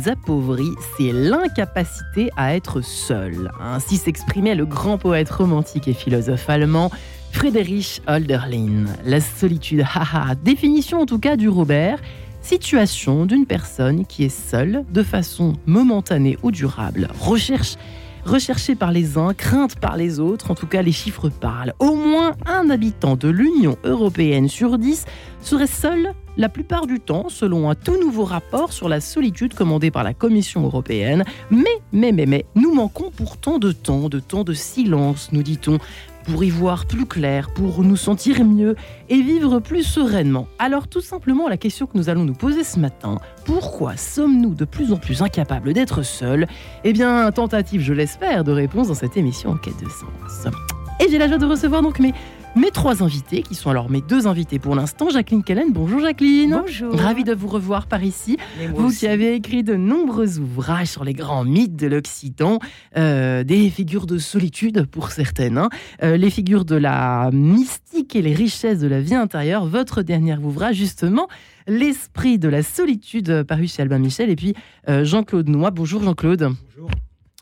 Nous appauvrit, c'est l'incapacité à être seul. Ainsi s'exprimait le grand poète romantique et philosophe allemand Friedrich Hölderlin. La solitude, définition en tout cas du Robert, situation d'une personne qui est seule de façon momentanée ou durable. Recherche recherchée par les uns, crainte par les autres, en tout cas les chiffres parlent. Au moins un habitant de l'Union européenne sur dix serait seul la plupart du temps, selon un tout nouveau rapport sur la solitude commandé par la Commission européenne. Mais, mais, mais, mais, nous manquons pourtant de temps, de temps de silence, nous dit-on pour y voir plus clair, pour nous sentir mieux et vivre plus sereinement. Alors tout simplement la question que nous allons nous poser ce matin, pourquoi sommes-nous de plus en plus incapables d'être seuls? Eh bien, tentative, je l'espère, de réponse dans cette émission en quête de sens. Et j'ai la joie de recevoir donc mes mes trois invités, qui sont alors mes deux invités pour l'instant. Jacqueline Kellen, bonjour Jacqueline. Bonjour. Ravie de vous revoir par ici. Vous qui avez écrit de nombreux ouvrages sur les grands mythes de l'Occitan, euh, des figures de solitude pour certaines, hein. euh, les figures de la mystique et les richesses de la vie intérieure. Votre dernier ouvrage, justement, L'esprit de la solitude, paru chez Albin Michel, et puis euh, Jean-Claude Noix. Bonjour Jean-Claude.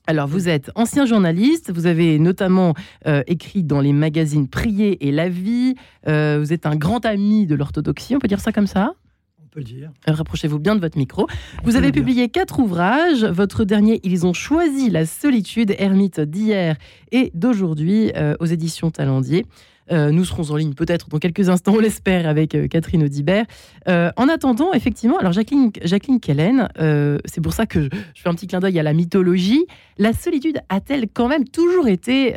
Alors, vous êtes ancien journaliste, vous avez notamment euh, écrit dans les magazines Prier et La Vie, euh, vous êtes un grand ami de l'orthodoxie, on peut dire ça comme ça? On peut le dire. Euh, Rapprochez-vous bien de votre micro. Vous avez publié quatre ouvrages. Votre dernier, Ils ont choisi la solitude, ermite d'hier et d'aujourd'hui, aux éditions Talendier. Euh, nous serons en ligne peut-être dans quelques instants, on l'espère, avec euh, Catherine Audibert. Euh, en attendant, effectivement, alors Jacqueline, Jacqueline Kellen, c'est pour ça que je, fais un petit clin d'œil à la mythologie. La solitude a-t-elle quand même toujours été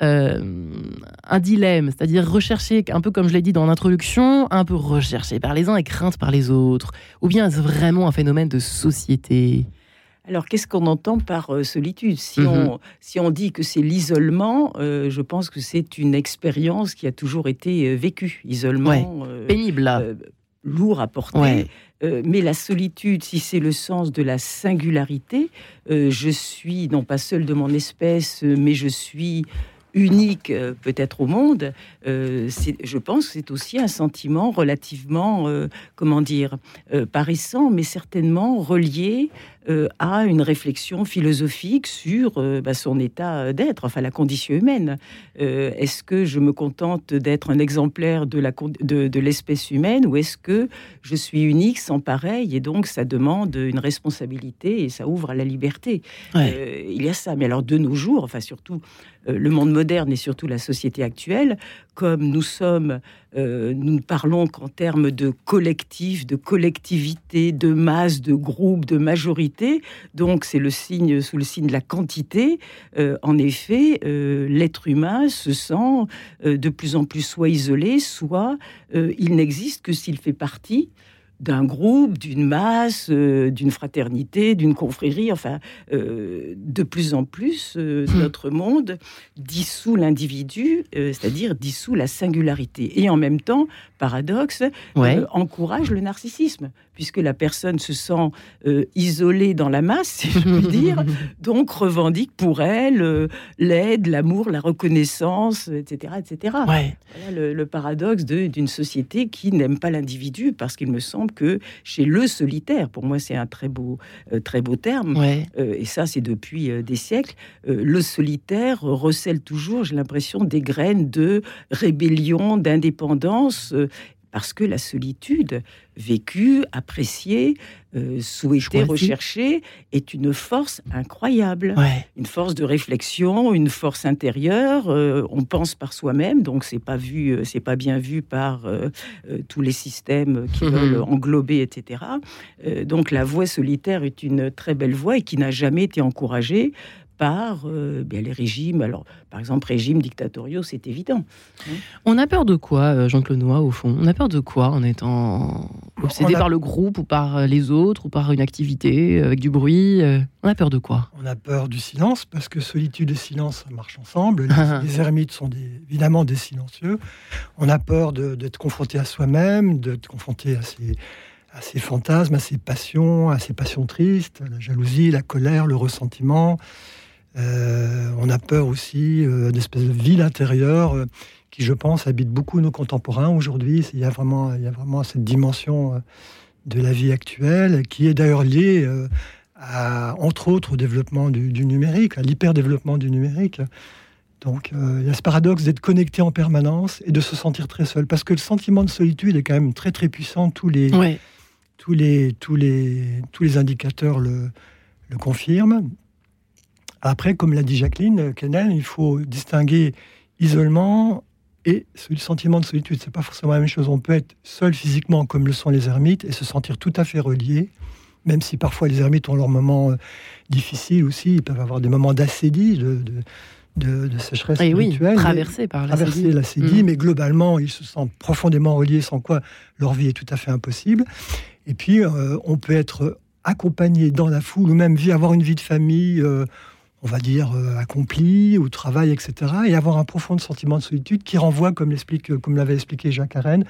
un dilemme, c'est-à-dire recherché, un peu comme je l'ai dit dans l'introduction, un peu recherché par les uns et crainte par les autres? Ou bien est-ce vraiment un phénomène de société? Alors, qu'est-ce qu'on entend par euh, solitude? Si, mmh. on, si on dit que c'est l'isolement, euh, je pense que c'est une expérience qui a toujours été euh, vécue. Isolement. Ouais. Pénible. lourd à porter. Ouais. mais la solitude, si c'est le sens de la singularité, je suis non pas seul de mon espèce, mais je suis unique peut-être au monde, je pense que c'est aussi un sentiment relativement, comment dire, paraissant, mais certainement relié à une réflexion philosophique sur bah, son état d'être, enfin la condition humaine. est-ce que je me contente d'être un exemplaire de, la, de, de l'espèce humaine ou est-ce que je suis unique sans pareil et donc ça demande une responsabilité et ça ouvre à la liberté? Ouais. Il y a ça, mais alors de nos jours, enfin surtout le monde moderne et surtout la société actuelle, comme nous sommes, euh, nous ne parlons qu'en termes de collectif, de collectivité, de masse, de groupe, de majorité. Donc c'est le signe sous le signe de la quantité. Euh, en effet, euh, l'être humain se sent de plus en plus soit isolé, soit il n'existe que s'il fait partie d'un groupe, d'une masse, euh, d'une fraternité, d'une confrérie. Enfin, euh, de plus en plus, euh, hmm. notre monde dissout l'individu, c'est-à-dire dissout la singularité. Et en même temps, paradoxe, encourage le narcissisme, puisque la personne se sent isolée dans la masse, si je puis dire, donc revendique pour elle l'aide, l'amour, la reconnaissance, etc. etc. Voilà le, le paradoxe d'une société qui n'aime pas l'individu, parce qu'il me semble que chez le solitaire, pour moi c'est un très beau, euh, très beau terme, ouais. euh, et ça c'est depuis euh, des siècles, le solitaire recèle toujours, j'ai l'impression, des graines de rébellion, d'indépendance, parce que la solitude vécue, appréciée, euh, souhaitée, recherchée, est une force incroyable. Ouais. Une force de réflexion, une force intérieure. Euh, on pense par soi-même, donc c'est pas vu, euh, c'est pas bien vu par euh, tous les systèmes qui Mhm. veulent englober, etc. Donc la voie solitaire est une très belle voie et qui n'a jamais été encouragée par euh, bien les régimes. Alors, par exemple, régimes dictatoriaux, c'est évident. On a peur de quoi, euh, Jean-Claude Noix, au fond? On a peur de quoi en étant obsédé a- par le groupe ou par euh, les autres ou par une activité avec du bruit On a peur de quoi? On a peur du silence parce que solitude et silence ça marche ensemble. Les, les ermites sont des- évidemment des silencieux. On a peur d'être confronté à soi-même, d'être confronté à ses, à ses fantasmes, à ses passions, à ses passions tristes, la jalousie, la colère, le ressentiment. Euh, on a peur aussi euh, d'espèces de ville intérieure euh, qui, je pense, habite beaucoup nos contemporains aujourd'hui. Il y a vraiment, il y a vraiment cette dimension euh, de la vie actuelle, qui est d'ailleurs lié, à, entre autres, au développement du, numérique, à l'hyper-développement du numérique. Donc il y a ce paradoxe d'être connecté en permanence et de se sentir très seul. Parce que le sentiment de solitude est quand même très très puissant. Tous les, tous les, tous les, tous les indicateurs le, le confirment. Après, comme l'a dit Jacqueline Kennel, il faut distinguer isolement et le sentiment de solitude. C'est pas forcément la même chose. On peut être seul physiquement, comme le sont les ermites, et se sentir tout à fait relié, même si parfois les ermites ont leurs moments euh, difficiles aussi. Ils peuvent avoir des moments d'acédie, de, de, de, sécheresse et oui, traversés par l'acédie. Mm. mais globalement, ils se sentent profondément reliés, sans quoi leur vie est tout à fait impossible. Et puis, euh, on peut être accompagné dans la foule, ou même avoir une vie de famille. Euh, on va dire, euh, accompli, au travail, etc. Et avoir un profond sentiment de solitude qui renvoie, comme l'avait expliqué Jacques Arène,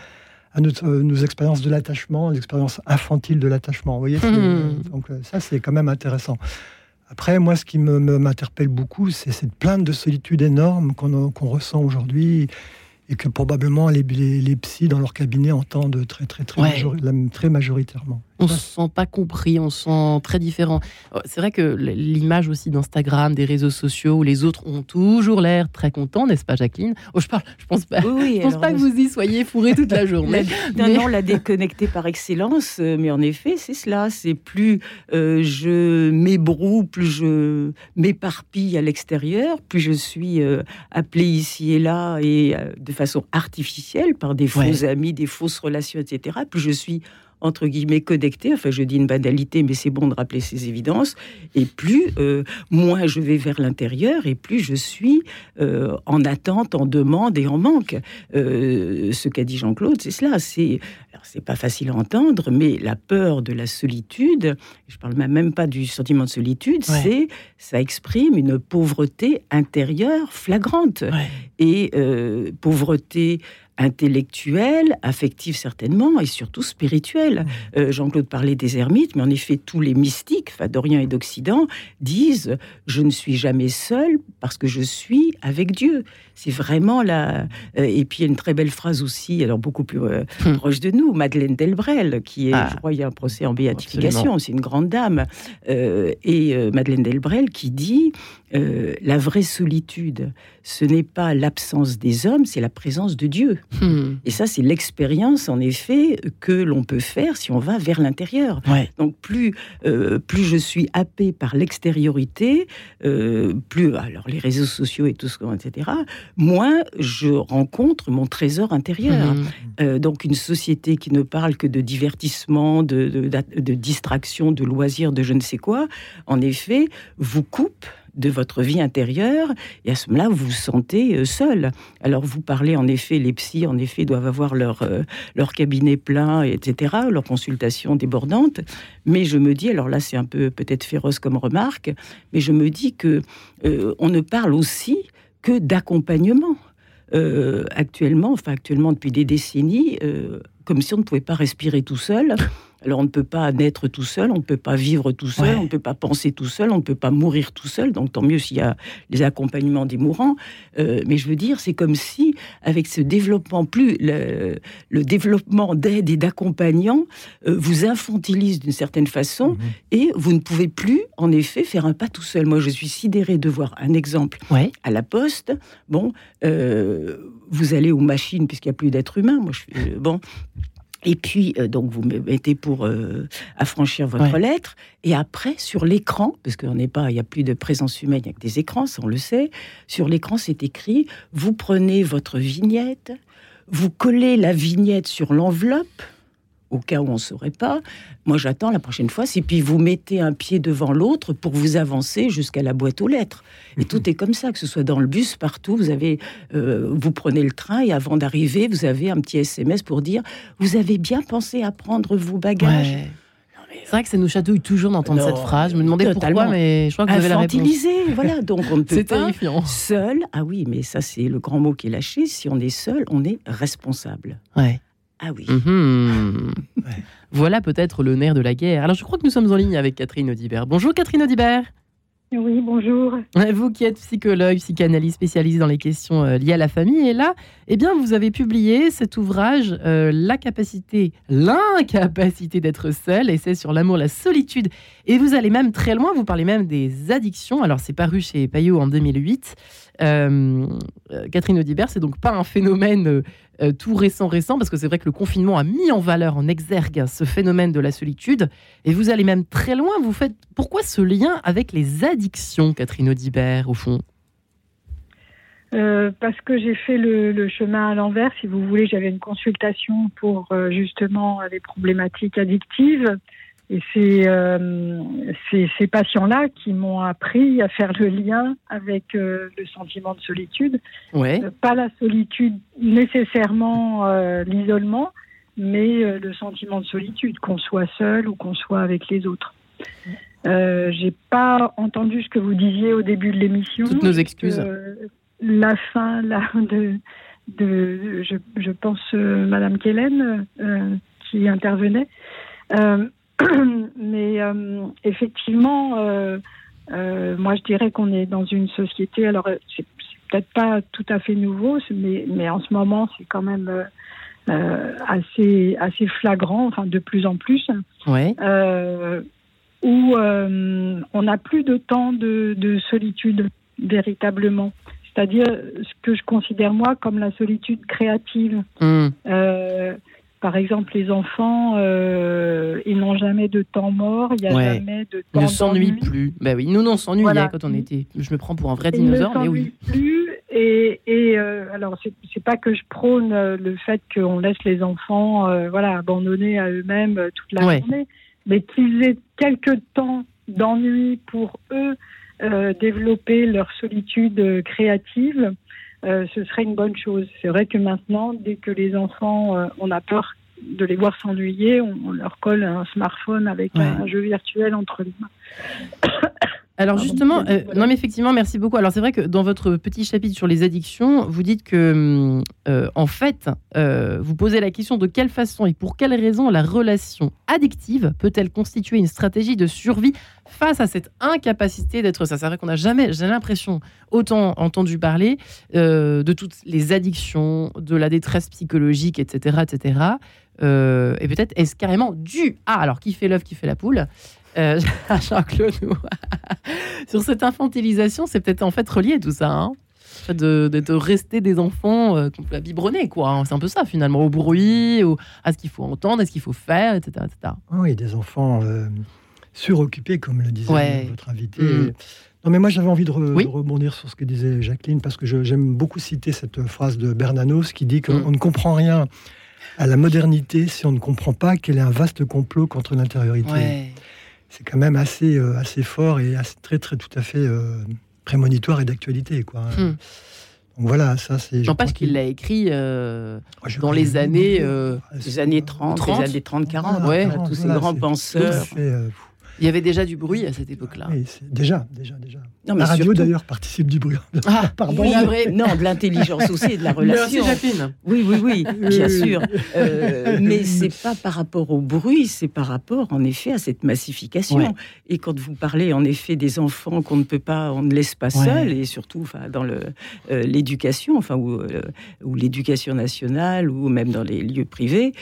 à notre, euh, nos expériences de l'attachement, l'expérience infantile de l'attachement. Vous voyez, mmh. donc euh, ça c'est quand même intéressant. Après, moi, ce qui m'interpelle beaucoup, c'est cette plainte de solitude énorme qu'on ressent aujourd'hui et que probablement les, les, psys dans leur cabinet entendent très, très, très, très majoritairement. On se sent pas compris, on se sent très différent. Oh, c'est vrai que l'image aussi d'Instagram, des réseaux sociaux, où les autres ont toujours l'air très contents, n'est-ce pas, Jacqueline? Oh, Je parle, je pense pas. je pense pas que vous y soyez fourré toute la journée. la, Non, la déconnecter par excellence, euh, mais en effet, c'est cela. C'est plus euh, je m'ébroue, plus je m'éparpille à l'extérieur, plus je suis euh, appelé ici et là et de façon artificielle par des faux amis, des fausses relations, etc. Plus je suis entre guillemets connecté, enfin je dis une banalité, mais c'est bon de rappeler ces évidences, et plus, euh, moins je vais vers l'intérieur, et plus je suis euh, en attente, en demande et en manque. Euh, ce qu'a dit Jean-Claude, c'est cela, c'est c'est pas facile à entendre, mais la peur de la solitude, je parle même pas du sentiment de solitude, c'est ça exprime une pauvreté intérieure flagrante. Et pauvreté intellectuelle, affective certainement, et surtout spirituelle. Euh, Jean-Claude parlait des ermites, mais en effet, tous les mystiques, d'Orient et d'Occident, disent Je ne suis jamais seul parce que je suis avec Dieu. C'est vraiment la. Euh, et puis, il y a une très belle phrase aussi, alors beaucoup plus euh, mmh. proche de nous, Madeleine Delbrel, qui est, ah. je crois, il y a un procès en béatification, c'est une grande dame. et Madeleine Delbrel qui dit La vraie solitude, ce n'est pas l'absence des hommes, c'est la présence de Dieu. Hmm. Et ça, c'est l'expérience, en effet, que l'on peut faire si on va vers l'intérieur. Donc, plus, euh, plus je suis happé par l'extériorité, euh, plus, alors les réseaux sociaux et tout ce etc., moins je rencontre mon trésor intérieur. Hmm. Euh, donc, une société qui ne parle que de divertissement, de, de, de distraction, de loisirs, de je ne sais quoi, en effet, vous coupe de votre vie intérieure, et à ce moment-là, vous vous sentez euh, seul. Alors, vous parlez, en effet, les psys, en effet, doivent avoir leur, euh, leur cabinet plein, etc., leur consultation débordante, mais je me dis, alors là, c'est un peu peut-être féroce comme remarque, mais je me dis que euh, on ne parle aussi que d'accompagnement. actuellement, enfin actuellement depuis des décennies, comme si on ne pouvait pas respirer tout seul. Alors on ne peut pas naître tout seul, on ne peut pas vivre tout seul, on ne peut pas penser tout seul, on ne peut pas mourir tout seul. Donc tant mieux s'il y a les accompagnements des mourants. Euh, mais je veux dire, c'est comme si avec ce développement plus le, développement d'aide et d'accompagnants euh, vous infantilise d'une certaine façon mhm. et vous ne pouvez plus en effet faire un pas tout seul. Moi, je suis sidérée de voir un exemple à la poste. Bon, euh, vous allez aux machines puisqu'il n'y a plus d'êtres humains. Moi, je bon. Et puis, euh, donc, vous mettez pour euh, affranchir votre lettre. Et après, sur l'écran, parce qu'il n'est pas, il n'y a plus de présence humaine, il n'y a que des écrans, ça on le sait. Sur l'écran, c'est écrit vous prenez votre vignette, vous collez la vignette sur l'enveloppe au cas où on ne saurait pas. Moi, j'attends la prochaine fois. Et puis, vous mettez un pied devant l'autre pour vous avancer jusqu'à la boîte aux lettres. Et tout mhm. est comme ça, que ce soit dans le bus, partout. Vous avez, euh, vous prenez le train et avant d'arriver, vous avez un petit SMS pour dire vous avez bien pensé à prendre vos bagages. C'est vrai que ça nous chatouille toujours d'entendre cette phrase. Je me demandais pourquoi, mais je crois que vous avez la réponse. voilà. Donc on ne peut pas seul. Ah oui, mais ça c'est le grand mot qui est lâché. Si on est seul, on est responsable. Ouais. Ah oui. Mhm. Voilà peut-être le nerf de la guerre. Alors je crois que nous sommes en ligne avec Catherine Audibert. Bonjour Catherine Audibert. Oui, bonjour. Vous qui êtes psychologue, psychanalyste spécialisé dans les questions euh, liées à la famille, et là, eh bien, vous avez publié cet ouvrage, euh, La capacité, l'incapacité d'être seul, et c'est sur l'amour, la solitude. Et vous allez même très loin, vous parlez même des addictions. Alors, c'est paru chez Payot en 2008. Euh, Catherine Audibert, c'est donc pas un phénomène euh, tout récent, récent, parce que c'est vrai que le confinement a mis en valeur, en exergue, ce phénomène de la solitude. Et vous allez même très loin. Vous faites pourquoi ce lien avec les addictions, Catherine Audibert, au fond? Euh, parce que j'ai fait le, chemin à l'envers, si vous voulez, j'avais une consultation pour euh, justement les problématiques addictives. Et c'est euh, ces patients-là qui m'ont appris à faire le lien avec euh, le sentiment de solitude. Ouais. Euh, pas la solitude nécessairement l'isolement, mais le sentiment de solitude, qu'on soit seul ou qu'on soit avec les autres. J'ai pas entendu ce que vous disiez au début de l'émission. Toutes nos excuses. la fin là de, de je, je pense Madame Kellen qui intervenait. Euh, mais euh, effectivement, euh, euh, moi je dirais qu'on est dans une société, alors c'est peut-être pas tout à fait nouveau, mais, mais en ce moment c'est quand même assez, assez flagrant, enfin de plus en plus, ouais. où on n'a plus de temps de, de solitude véritablement c'est-à-dire ce que je considère moi comme la solitude créative. Mmh. Euh, par exemple, les enfants, euh, ils n'ont jamais de temps mort, il n'y a jamais de temps. Ils ne s'ennuient plus. Ben oui, nous, on s'ennuyait quand on était. Je me prends pour un vrai dinosaure, mais oui. Plus et, et euh, alors, c'est pas que je prône euh, le fait qu'on laisse les enfants voilà, abandonnés à eux-mêmes toute la journée, mais qu'ils aient quelques temps d'ennui pour eux développer leur solitude créative. Euh, ce serait une bonne chose. C'est vrai que maintenant, dès que les enfants, euh, on a peur de les voir s'ennuyer, on, leur colle un smartphone avec un, jeu virtuel entre les mains. Alors justement, euh, non mais effectivement, merci beaucoup. Alors c'est vrai que dans votre petit chapitre sur les addictions, vous dites que en fait, vous posez la question de quelle façon et pour quelle raison la relation addictive peut-elle constituer une stratégie de survie face à cette incapacité d'être ça? C'est vrai qu'on n'a jamais, j'ai l'impression, autant entendu parler euh, de toutes les addictions, de la détresse psychologique, etc. etc. Euh, et peut-être est-ce carrément dû à, alors qui fait l'œuf, qui fait la poule euh, Jean-Claude, sur cette infantilisation, c'est peut-être en fait relié tout ça. Hein de, de, rester des enfants euh, biberonnés, quoi. Hein. C'est un peu ça, finalement, au bruit, à ce qu'il faut entendre, à ce qu'il faut faire, etc. etc. Oui, des enfants suroccupé, comme le disait votre invité. Mm. Non, mais moi j'avais envie de, rebondir sur ce que disait Jacqueline, parce que j'aime beaucoup citer cette phrase de Bernanos qui dit qu'on mm. ne comprend rien à la modernité si on ne comprend pas qu'elle est un vaste complot contre l'intériorité. C'est quand même assez, euh, assez fort et assez, très, très, tout à fait euh, prémonitoire et d'actualité. quoi. Mm. Donc voilà, ça c'est. Je pense qu'il l'a écrit euh, dans les années, les années 30, 30 les années 30-40, ouais, tous ces grands penseurs. Il y avait déjà du bruit à cette époque-là. Oui, déjà, déjà, déjà. Non, la radio d'ailleurs participe du bruit. Ah, pardon. Oui. Non, de l'intelligence aussi et de la relation. Oui, oui, oui, bien sûr. Euh, mais c'est pas par rapport au bruit, c'est par rapport, en effet, à cette massification. Et quand vous parlez, en effet, des enfants qu'on ne peut pas, on ne laisse pas seuls, et surtout, enfin, dans le euh, l'éducation, enfin, ou, euh, ou l'éducation nationale, ou même dans les lieux privés.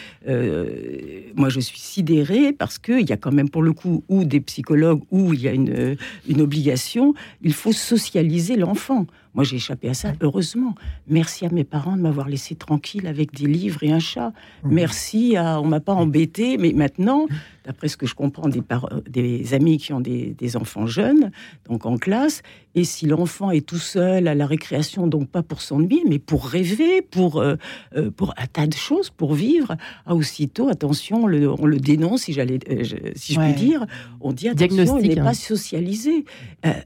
moi, je suis sidérée parce qu'il y a quand même, pour le coup, ou des psychologues, où il y a une, une obligation il faut socialiser l'enfant. Moi, j'ai échappé à ça, heureusement. Merci à mes parents de m'avoir laissé tranquille avec des livres et un chat. Mmh. Merci à. On m'a pas embêté, mais maintenant, d'après ce que je comprends des, des amis qui ont des, enfants jeunes, donc en classe, et si l'enfant est tout seul à la récréation, donc pas pour s'ennuyer, mais pour rêver, pour, euh, euh, pour un tas de choses, pour vivre, ah, aussitôt, attention, on le, on le dénonce, si, j'allais, euh, si je puis dire, on dit attention, il n'est pas hein. socialisé.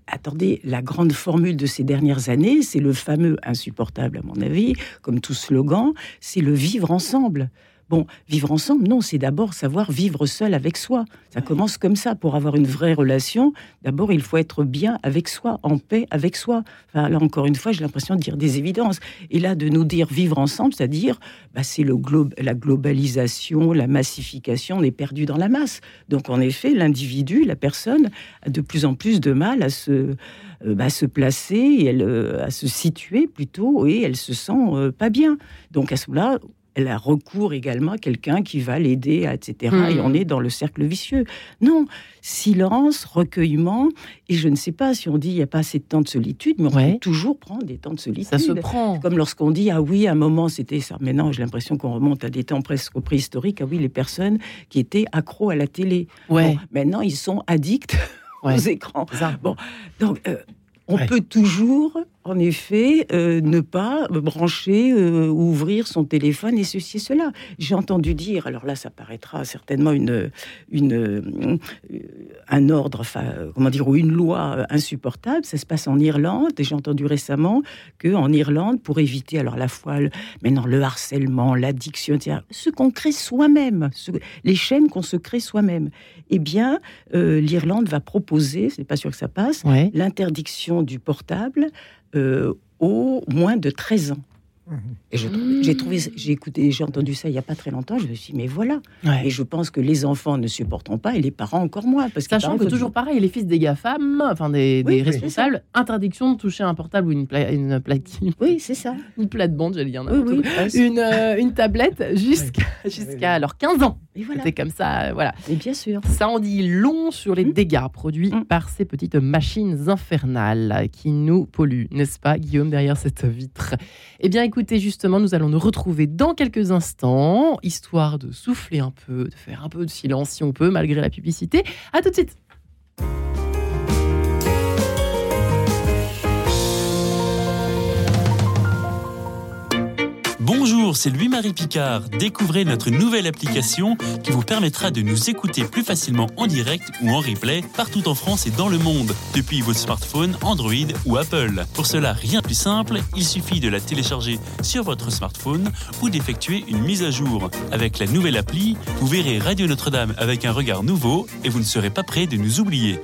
attendez, la grande formule de ces dernières années, c'est le fameux insupportable, à mon avis, comme tout slogan, c'est le vivre ensemble. Bon, vivre ensemble, non, c'est d'abord savoir vivre seul avec soi. Ça commence comme ça. Pour avoir une vraie relation, d'abord, il faut être bien avec soi, en paix avec soi. Enfin, là, encore une fois, j'ai l'impression de dire des évidences. Et là, de nous dire vivre ensemble, c'est-à-dire, bah, c'est le la globalisation, la massification, on est perdu dans la masse. Donc, en effet, l'individu, la personne, a de plus en plus de mal à se, euh, bah, se placer, et elle, euh, à se situer plutôt, et elle se sent euh, pas bien. Donc, à ce moment-là, elle a recours également à quelqu'un qui va l'aider, etc. Et hmm. on est dans le cercle vicieux. Non, silence, recueillement, et je ne sais pas si on dit il n'y a pas assez de temps de solitude, mais on peut toujours prendre des temps de solitude. Ça se prend. Comme lorsqu'on dit ah oui, à un moment c'était ça. Maintenant, j'ai l'impression qu'on remonte à des temps presque préhistoriques. Ah oui, les personnes qui étaient accros à la télé. Ouais. maintenant, ils sont addicts aux écrans. Bon, donc euh, on peut toujours en effet, euh, ne pas brancher euh, ouvrir son téléphone et ceci et cela. J'ai entendu dire, alors là, ça paraîtra certainement une, une, euh, un ordre, enfin, comment dire, ou une loi insupportable. Ça se passe en Irlande et j'ai entendu récemment que en Irlande, pour éviter alors la fois, le, maintenant le harcèlement, l'addiction, etc., ce qu'on crée soi-même, les chaînes qu'on se crée soi-même, eh bien, l'Irlande va proposer, c'est pas sûr que ça passe, l'interdiction du portable euh, au moins de 13 ans. Et j'ai trouvé, j'ai écouté, j'ai entendu ça il n'y a pas très longtemps. Je me suis dit, mais voilà. Et je pense que les enfants ne supporteront pas et les parents encore moins. Parce Sachant que, toujours pareil, les fils des GAFAM, enfin des, responsables, interdiction de toucher un portable ou une, une. Oui, c'est ça. Une plate-bande, j'allais dire. une, euh, une tablette jusqu'à jusqu'à alors 15 ans. Voilà. C'était comme ça, voilà. Et bien sûr. Ça en dit long sur les mmh. dégâts produits mmh. par ces petites machines infernales qui nous polluent, n'est-ce pas, Guillaume, derrière cette vitre? Eh bien, écoutez, justement, nous allons nous retrouver dans quelques instants, histoire de souffler un peu, de faire un peu de silence si on peut, malgré la publicité. À tout de suite. Bonjour, c'est Louis-Marie Picard. Découvrez notre nouvelle application qui vous permettra de nous écouter plus facilement en direct ou en replay partout en France et dans le monde, depuis votre smartphone, Android ou Apple. Pour cela, rien de plus simple, il suffit de la télécharger sur votre smartphone ou d'effectuer une mise à jour. Avec la nouvelle appli, vous verrez Radio Notre-Dame avec un regard nouveau et vous ne serez pas prêt de nous oublier.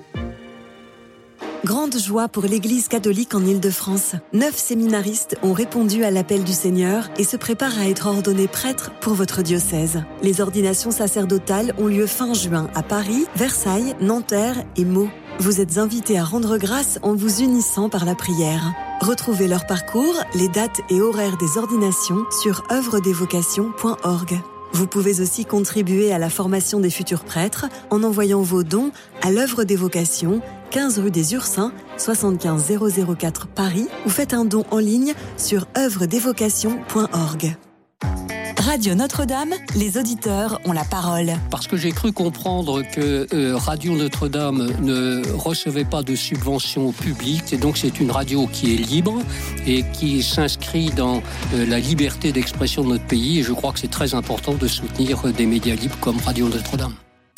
Grande joie pour l'Église catholique en Île-de-France. Neuf séminaristes ont répondu à l'appel du Seigneur et se préparent à être ordonnés prêtres pour votre diocèse. Les ordinations sacerdotales ont lieu fin juin à Paris, Versailles, Nanterre et Meaux. Vous êtes invités à rendre grâce en vous unissant par la prière. Retrouvez leur parcours, les dates et horaires des ordinations sur œuvredesvocations.org. Vous pouvez aussi contribuer à la formation des futurs prêtres en envoyant vos dons à l'œuvre des vocations, 15 rue des Ursins, 75 004 Paris, ou faites un don en ligne sur œuvredesvocations.org. Radio Notre-Dame, les auditeurs ont la parole. Parce que j'ai cru comprendre que euh, Radio Notre-Dame ne recevait pas de subventions publiques, et donc c'est une radio qui est libre et qui s'inscrit dans euh, la liberté d'expression de notre pays. Et je crois que c'est très important de soutenir euh, des médias libres comme Radio Notre-Dame.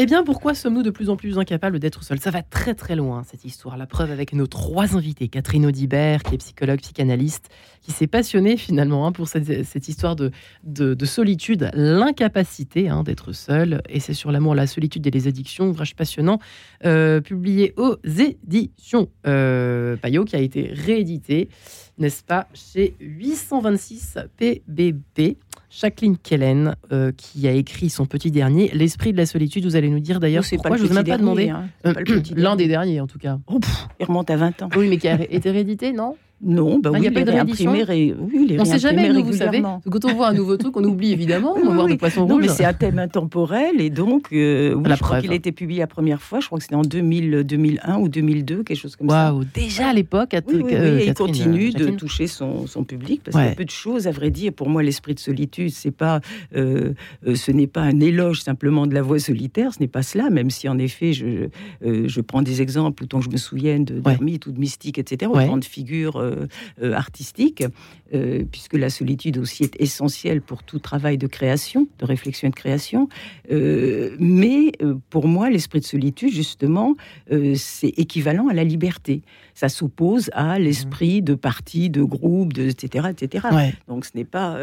Eh bien, pourquoi sommes-nous de plus en plus incapables d'être seuls? Ça va très très loin, cette histoire. La preuve avec nos trois invités. Catherine Audibert, qui est psychologue, psychanalyste, qui s'est passionnée finalement hein, pour cette, histoire de, de, solitude, l'incapacité hein, d'être seul. Et c'est sur l'amour, la solitude et les addictions, ouvrage passionnant, euh, publié aux éditions euh, Payot, qui a été réédité, n'est-ce pas, chez 826 PBB. Jacqueline Kellen, euh, qui a écrit son petit dernier, L'esprit de la solitude. Vous allez nous dire d'ailleurs pourquoi, je ne vous ai même pas demandé. Hein. L'un des derniers, en tout cas. Oh, il remonte à 20 ans. Oui, mais qui a été réédité, non non, bah oui, il n'y a pas de réédition. Oui, les on ne sait jamais, nous, vous savez. Quand on voit un nouveau truc, on oublie évidemment. on va voir des poissons rouges. mais c'est un thème intemporel et donc, euh, oui, je crois qu'il a été publié la première fois. Je crois que c'était en 2000, 2001 ou 2002, quelque chose comme ça. Waouh, déjà à l'époque. Oui, oui, euh, il continue de toucher son, public parce qu'il y a peu de choses, à vrai dire. Pour moi, l'esprit de solitude, c'est pas, euh, ce n'est pas un éloge simplement de la voix solitaire. Ce n'est pas cela, même si en effet, je, je prends des exemples autant que je me souvienne de d'ermites ou de mystiques, etc. Autant de figures artistique, puisque la solitude aussi est essentielle pour tout travail de création, de réflexion et de création. mais pour moi, l'esprit de solitude, justement, c'est équivalent à la liberté. Ça s'oppose à l'esprit de parti, de groupe, de, etc. etc. Donc ce n'est pas...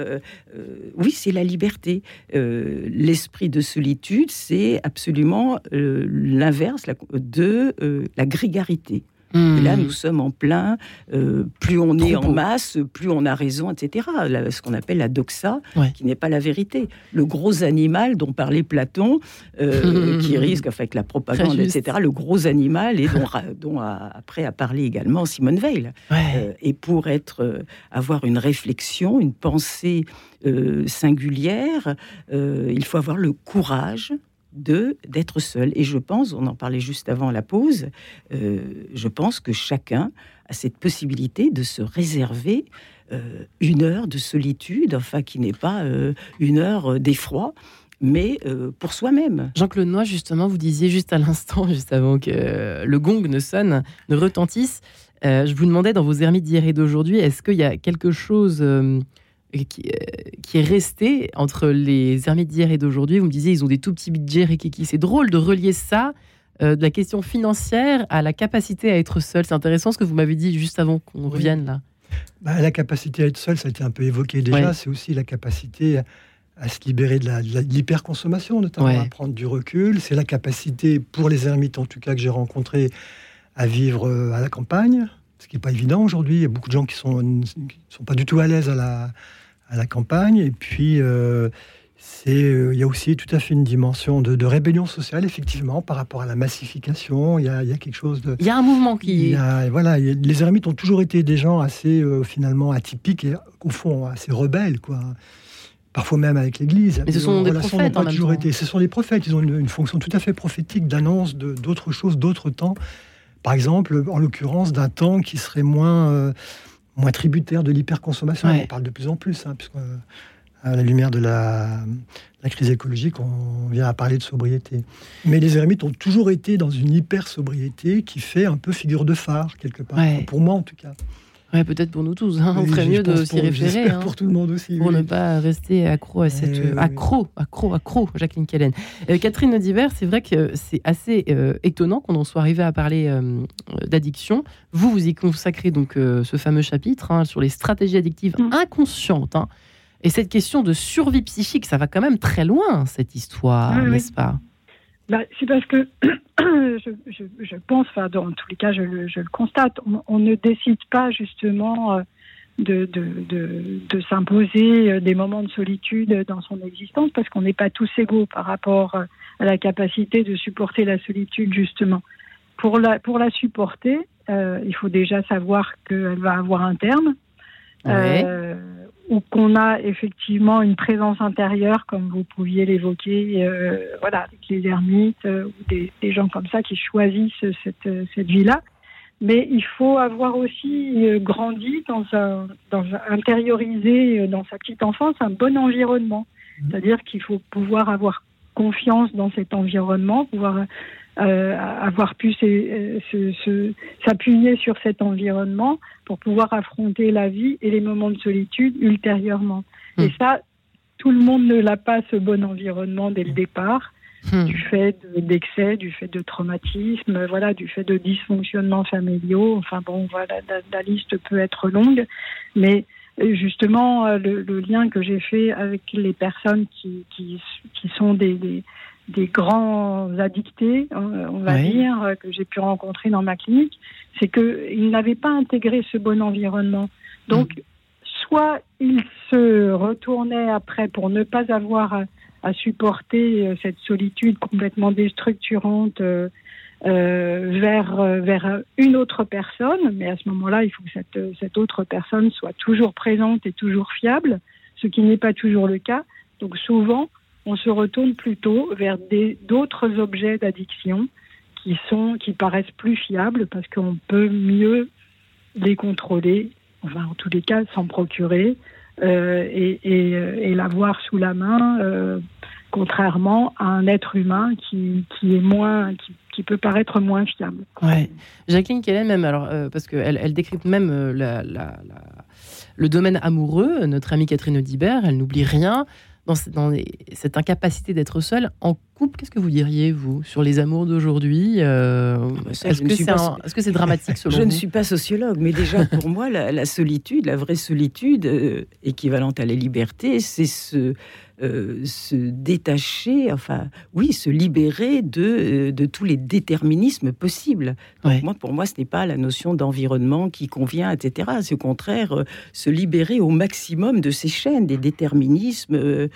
oui, c'est la liberté. l'esprit de solitude, c'est absolument l'inverse de la grégarité. Là, hmm. nous sommes en plein. Euh, plus on est en masse, plus on a raison, etc. ce qu'on appelle la doxa, qui n'est pas la vérité. Le gros animal dont parlait Platon, euh, qui risque, avec la propagande, etc. Le gros animal et dont, dont a, après a parlé également Simone Veil. Euh, et pour être, avoir une réflexion, une pensée singulière, il faut avoir le courage de d'être seul. Et je pense, on en parlait juste avant la pause, euh, je pense que chacun a cette possibilité de se réserver euh, une heure de solitude, enfin qui n'est pas euh, une heure d'effroi, mais pour soi-même. Jean-Claude Noy, justement, vous disiez juste à l'instant, juste avant que le gong ne sonne, ne retentisse, je vous demandais dans vos ermites d'hier et d'aujourd'hui, est-ce qu'il y a quelque chose qui, euh, qui, est resté entre les ermites d'hier et d'aujourd'hui. Vous me disiez, ils ont des tout petits budgets Rikiki. C'est drôle de relier ça, euh, de la question financière, à la capacité à être seul. C'est intéressant ce que vous m'avez dit juste avant qu'on revienne là. Bah, la capacité à être seul, ça a été un peu évoqué déjà. C'est aussi la capacité à, se libérer de l'hyperconsommation, notamment à prendre du recul. C'est la capacité, pour les ermites en tout cas que j'ai rencontrés, à vivre euh, à la campagne, ce qui n'est pas évident aujourd'hui. Il y a beaucoup de gens qui sont, ne sont pas du tout à l'aise à la, à la campagne. Et puis, euh, c'est, euh, il y a aussi tout à fait une dimension de, rébellion sociale, effectivement, par rapport à la massification. Il y a, il y a quelque chose de. Il y a un mouvement qui. voilà, les ermites ont toujours été des gens assez, euh, finalement, atypiques et, au fond, assez rebelles, quoi. Parfois même avec l'Église. Mais ce sont des prophètes pas toujours été. Ce sont des prophètes. Ils ont une, fonction tout à fait prophétique d'annonce d'autres choses, d'autres temps. Par exemple, en l'occurrence, d'un temps qui serait moins moins tributaire de l'hyperconsommation. On parle de plus en plus, hein, puisque euh, à la lumière de la, crise écologique, on vient à parler de sobriété. Mais les ermites ont toujours été dans une hyper-sobriété qui fait un peu figure de phare, quelque part. Pour moi, en tout cas. Ouais, peut-être pour nous tous. Hein. on ferait mieux de s'y référer. Hein, pour tout le monde aussi. Pour ne pas rester accro à cette. Euh, accro, accro, accro, Jacqueline Kellen. Euh, Catherine Audiver, c'est vrai que c'est assez euh, étonnant qu'on en soit arrivé à parler d'addiction. Vous, vous y consacrez donc ce fameux chapitre hein, sur les stratégies addictives mm. inconscientes. Et cette question de survie psychique, ça va quand même très loin, cette histoire, n'est-ce pas? Bah, C'est parce que je, je, pense, enfin, dans tous les cas, je, je le constate, on, ne décide pas justement euh, de, de, de, de s'imposer euh, des moments de solitude dans son existence parce qu'on n'est pas tous égaux par rapport euh, à la capacité de supporter la solitude, justement. Pour la, pour la supporter, euh, il faut déjà savoir qu'elle va avoir un terme. Euh, ou qu'on a effectivement une présence intérieure, comme vous pouviez l'évoquer, euh, voilà, avec les ermites euh, ou des, des, gens comme ça qui choisissent cette, cette vie-là. Mais il faut avoir aussi grandi dans un, dans un, intériorisé dans sa petite enfance un bon environnement. Mmh. C'est-à-dire qu'il faut pouvoir avoir confiance dans cet environnement, pouvoir euh, avoir pu s'appuyer sur cet environnement pour pouvoir affronter la vie et les moments de solitude ultérieurement. Hmm. Et ça, tout le monde ne l'a pas, ce bon environnement dès le départ, hmm. du fait d'excès, du fait de traumatisme, voilà, du fait de dysfonctionnements familiaux. Enfin bon, voilà, la, liste peut être longue, mais justement, euh, le, lien que j'ai fait avec les personnes qui, qui, qui sont des des grands addictés, hein, on va dire, euh, que j'ai pu rencontrer dans ma clinique, c'est qu'ils n'avaient pas intégré ce bon environnement. Donc, mm. soit ils se retournaient après pour ne pas avoir à, supporter euh, cette solitude complètement déstructurante euh, vers, vers une autre personne, mais à ce moment-là, il faut que cette, cette autre personne soit toujours présente et toujours fiable, ce qui n'est pas toujours le cas. Donc souvent, on se retourne plutôt vers d'autres objets d'addiction qui sont qui paraissent plus fiables parce qu'on peut mieux les contrôler, enfin en tous les cas s'en procurer euh, et, et, l'avoir sous la main, euh, contrairement à un être humain qui, est moins qui, peut paraître moins fiable. Ouais. Jacqueline Kellen, même, alors, parce qu'elle elle même le domaine amoureux, notre amie Catherine Audibert, elle n'oublie rien dans, dans cette incapacité d'être seule en couple. Qu'est-ce que vous diriez, vous, sur les amours d'aujourd'hui euh, ah bah Est-ce que c'est dramatique selon Je ne suis pas sociologue, mais déjà pour moi, la, solitude, la vraie solitude, euh, équivalente à la liberté, c'est ce euh, se détacher, enfin, oui, se libérer de, euh, de tous les déterminismes possibles. moi, pour moi, ce n'est pas la notion d'environnement qui convient, etc. C'est au contraire euh, se libérer au maximum de ces chaînes, des déterminismes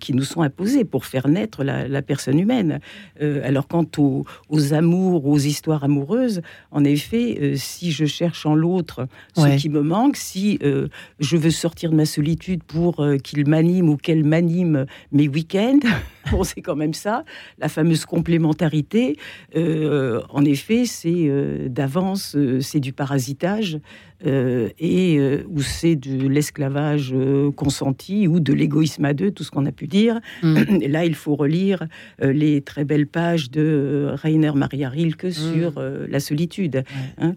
qui nous sont imposés pour faire naître la, personne humaine. alors, quant aux, aux, amours, aux histoires amoureuses, en effet, si je cherche en l'autre ce qui me manque, si je veux sortir de ma solitude pour qu'il m'anime ou qu'elle m'anime mes week-ends. bon, c'est quand même ça. La fameuse complémentarité, euh, en effet, c'est euh, d'avance, euh, c'est du parasitage. Euh, et euh, où c'est de l'esclavage euh, consenti ou de l'égoïsme à deux, tout ce qu'on a pu dire. Mm. là, il faut relire les très belles pages de Rainer Maria Rilke mm. sur la solitude. Hein.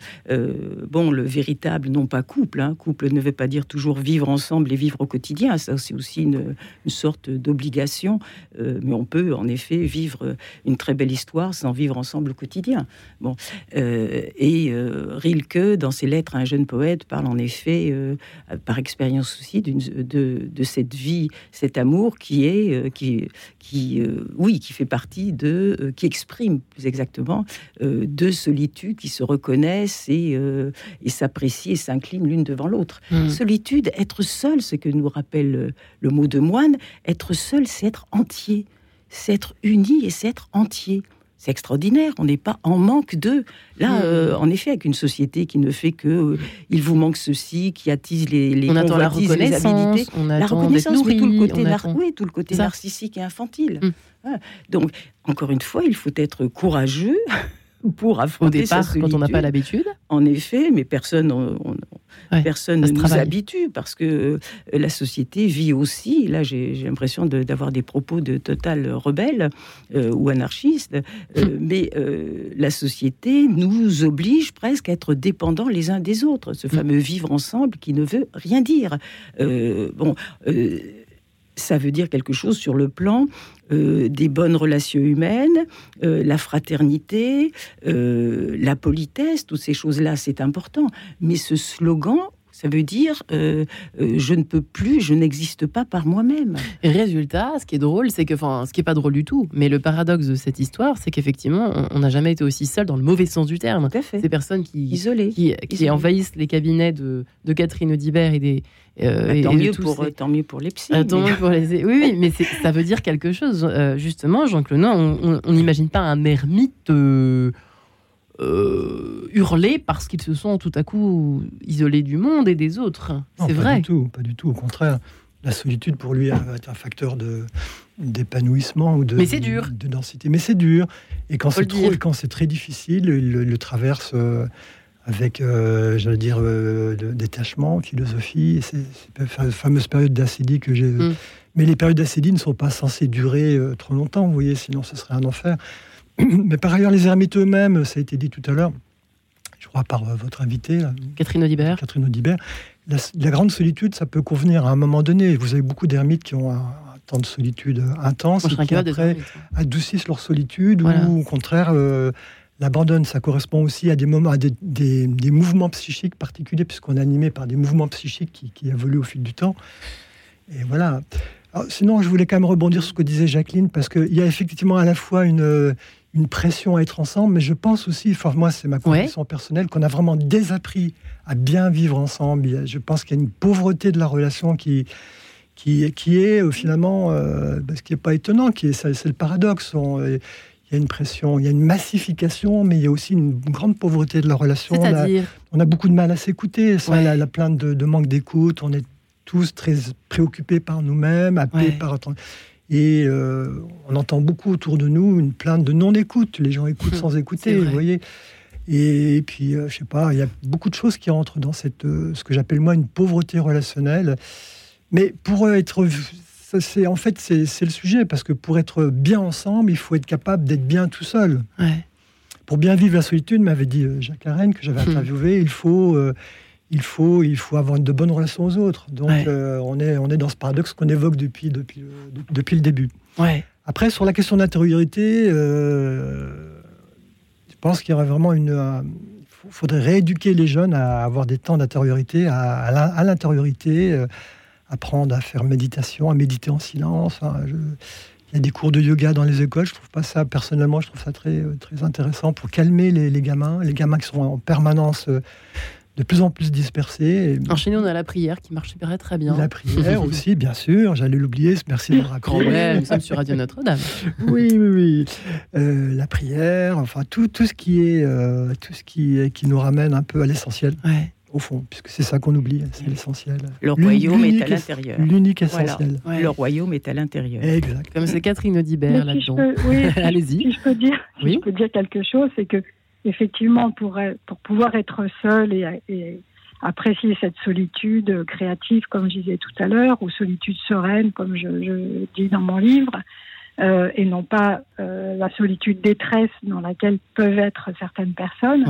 bon, le véritable, non pas couple, hein. couple ne veut pas dire toujours vivre ensemble et vivre au quotidien, ça c'est aussi une, une sorte d'obligation, mais on peut en effet vivre une très belle histoire sans vivre ensemble au quotidien. Bon, et Rilke, dans ses lettres à un jeune poète parle en effet, euh, par expérience aussi, de, de, cette vie, cet amour qui est, euh, qui, qui euh, oui, qui fait partie de, qui exprime plus exactement, deux solitudes qui se reconnaissent et, et s'apprécient et s'inclinent l'une devant l'autre. Mmh. Solitude, être seul, ce que nous rappelle le mot de moine, être seul, c'est être entier, c'est être uni et c'est être entier c'est extraordinaire. On n'est pas en manque d'eux. Là, mm. euh, en effet, avec une société qui ne fait que euh, il vous manque ceci, qui attise les, les on attend la reconnaissance, on la reconnaissance, mais tout le côté, oui, tout le côté narcissique et infantile. Mm. Donc, encore une fois, il faut être courageux pour affronter Au départ, quand on n'a pas l'habitude. En effet, mais personne, personne ne nous habitue parce que euh, la société vit aussi. Là, j'ai l'impression d'avoir des propos de total rebelle euh, ou anarchiste, euh, mais la société nous oblige presque à être dépendants les uns des autres. Ce hum. fameux vivre ensemble qui ne veut rien dire. bon ça veut dire quelque chose sur le plan euh, des bonnes relations humaines, euh, la fraternité, euh, la politesse, toutes ces choses-là, c'est important. Mais ce slogan, ça veut dire je ne peux plus, je n'existe pas par moi-même. Et résultat, ce qui est drôle, c'est que, enfin, ce qui est pas drôle du tout, mais le paradoxe de cette histoire, c'est qu'effectivement, on n'a jamais été aussi seul dans le mauvais sens du terme. Ces personnes qui, Isolées. qui, envahissent les cabinets de, de Catherine Audibert et des, euh, bah, tant, mieux pour, tant mieux pour les psy. Euh, oui, oui, mais ça veut dire quelque chose. Euh, justement, Jean-Claude, on n'imagine pas un ermite hurler parce qu'ils se sont tout à coup isolés du monde et des autres. C'est vrai. Pas du tout, pas du tout. Au contraire, la solitude pour lui est un facteur de d'épanouissement ou de, mais dur. de densité. Mais c'est dur. Et quand c'est trop, et quand c'est très difficile, il le, traverse avec, euh, j'allais dire, euh, détachement, philosophie, ces fameuses périodes d'acédie que j'ai. Mm. Mais les périodes d'acédie ne sont pas censées durer euh, trop longtemps, vous voyez, sinon ce serait un enfer. Mais par ailleurs, les ermites eux-mêmes, ça a été dit tout à l'heure, je crois par votre invité, Catherine Audibert. Catherine Audibert. La, grande solitude, ça peut convenir à un moment donné. Vous avez beaucoup d'ermites qui ont un, temps de solitude intense, et qui après adoucissent leur solitude, ou au contraire l'abandonne. Ça correspond aussi à des moments, à des, mouvements psychiques particuliers, puisqu'on est animé par des mouvements psychiques qui, évoluent au fil du temps. Et voilà. sinon, je voulais quand même rebondir sur ce que disait Jacqueline, parce qu'il y a effectivement à la fois une, une pression à être ensemble, mais je pense aussi, enfin moi c'est ma conviction personnelle, qu'on a vraiment désappris à bien vivre ensemble. Je pense qu'il y a une pauvreté de la relation qui, qui, qui est euh, finalement, euh, bah, ce qui n'est pas étonnant, qui est, c'est le paradoxe. On, il y a une pression, il y a une massification, mais il y a aussi une grande pauvreté de la relation. On a, on a, beaucoup de mal à s'écouter. Ça, la, la, plainte de, manque d'écoute. On est tous très préoccupés par nous-mêmes, happés par. Et euh, on entend beaucoup autour de nous une plainte de non-écoute. Les gens écoutent sans écouter, vous voyez. Et, puis, je euh, je sais pas, il y a beaucoup de choses qui entrent dans cette, euh, ce que j'appelle moi une pauvreté relationnelle. Mais pour être en fait c'est le sujet parce que pour être bien ensemble, il faut être capable d'être bien tout seul. pour bien vivre la solitude, m'avait dit Jacques Arène, que j'avais hmm. interviewé, il faut il faut, il faut avoir de bonnes relations aux autres. Donc, on, est, on est dans ce paradoxe qu'on évoque depuis, depuis, depuis le début. Ouais. Après, sur la question d'intériorité, euh, je pense qu'il y aurait vraiment une. Faudrait rééduquer les jeunes à avoir des temps d'intériorité, à, l'intériorité, euh, apprendre à faire méditation, à méditer en silence. il y a des cours de yoga dans les écoles. Je trouve pas ça, personnellement, je trouve ça très, très intéressant pour calmer les, les gamins, les gamins qui sont en permanence euh, de plus en plus dispersés. En Chine, on a la prière qui marche très, très bien. La prière aussi, bien sûr. J'allais l'oublier. Merci de me rappeler. Ouais, nous sommes sur Radio Notre-Dame. oui, oui, oui. Euh, la prière, enfin tout, tout ce qui est, euh, tout ce qui, qui nous ramène un peu à l'essentiel. Ouais. Au fond, puisque c'est ça qu'on oublie, c'est l'essentiel. Le royaume est à l'intérieur. L'unique essentiel. Le royaume est à l'intérieur. Exact. Comme c'est Catherine Audibert là-dedans. Oui, Allez-y. Si je peux dire, si je peux dire quelque chose, c'est que effectivement, pour, pour pouvoir être seul et, apprécier cette solitude créative, comme je disais tout à l'heure, ou solitude sereine, comme je, dis dans mon livre, euh, et non pas euh, la solitude détresse dans laquelle peuvent être certaines personnes.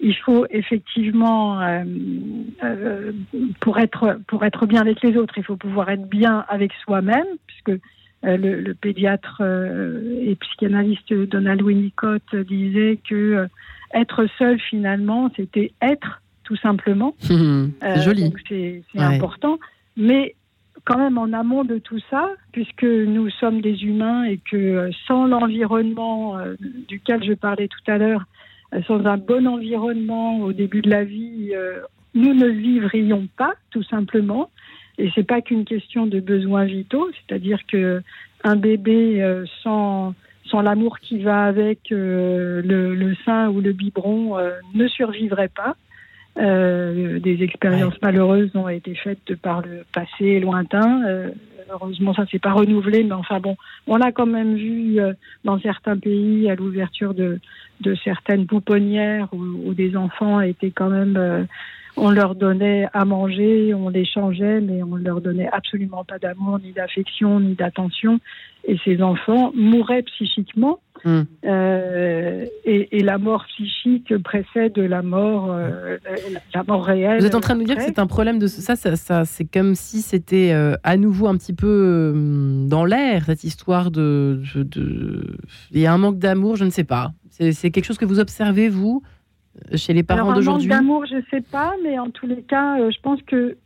Il faut effectivement, euh, pour, être, pour être bien avec les autres, il faut pouvoir être bien avec soi-même, puisque le, pédiatre et psychanalyste Donald Winnicott disait que être seul finalement, c'était être tout simplement. c'est euh, joli. C'est important. Mais quand même en amont de tout ça, puisque nous sommes des humains et que euh, sans l'environnement euh, duquel je parlais tout à l'heure, sans un bon environnement au début de la vie, nous ne vivrions pas, tout simplement. Et c'est pas qu'une question de besoins vitaux, c'est-à-dire que un bébé sans sans l'amour qui va avec euh, le, sein ou le biberon, euh, ne survivrait pas. Euh, des expériences malheureuses ont été faites par le passé lointain. Heureusement, ça s'est pas renouvelé, mais enfin bon, on a quand même vu dans certains pays à l'ouverture de, certaines pouponnières où, où, des enfants étaient quand même on leur donnait à manger, on les changeait, mais on ne leur donnait absolument pas d'amour, ni d'affection, ni d'attention. Et ces enfants mouraient psychiquement. Hmm. Euh, et, la mort psychique précède la mort, euh, la mort réelle. Vous êtes en train de nous dire que c'est un problème de ça, ça, c'est comme si c'était euh, à nouveau un petit peu dans l'air cette histoire de, de, il y a un manque d'amour, je ne sais pas. C'est quelque chose que vous observez vous chez les parents d'aujourd'hui? D'amour, je ne sais pas, mais en tous les cas, je pense que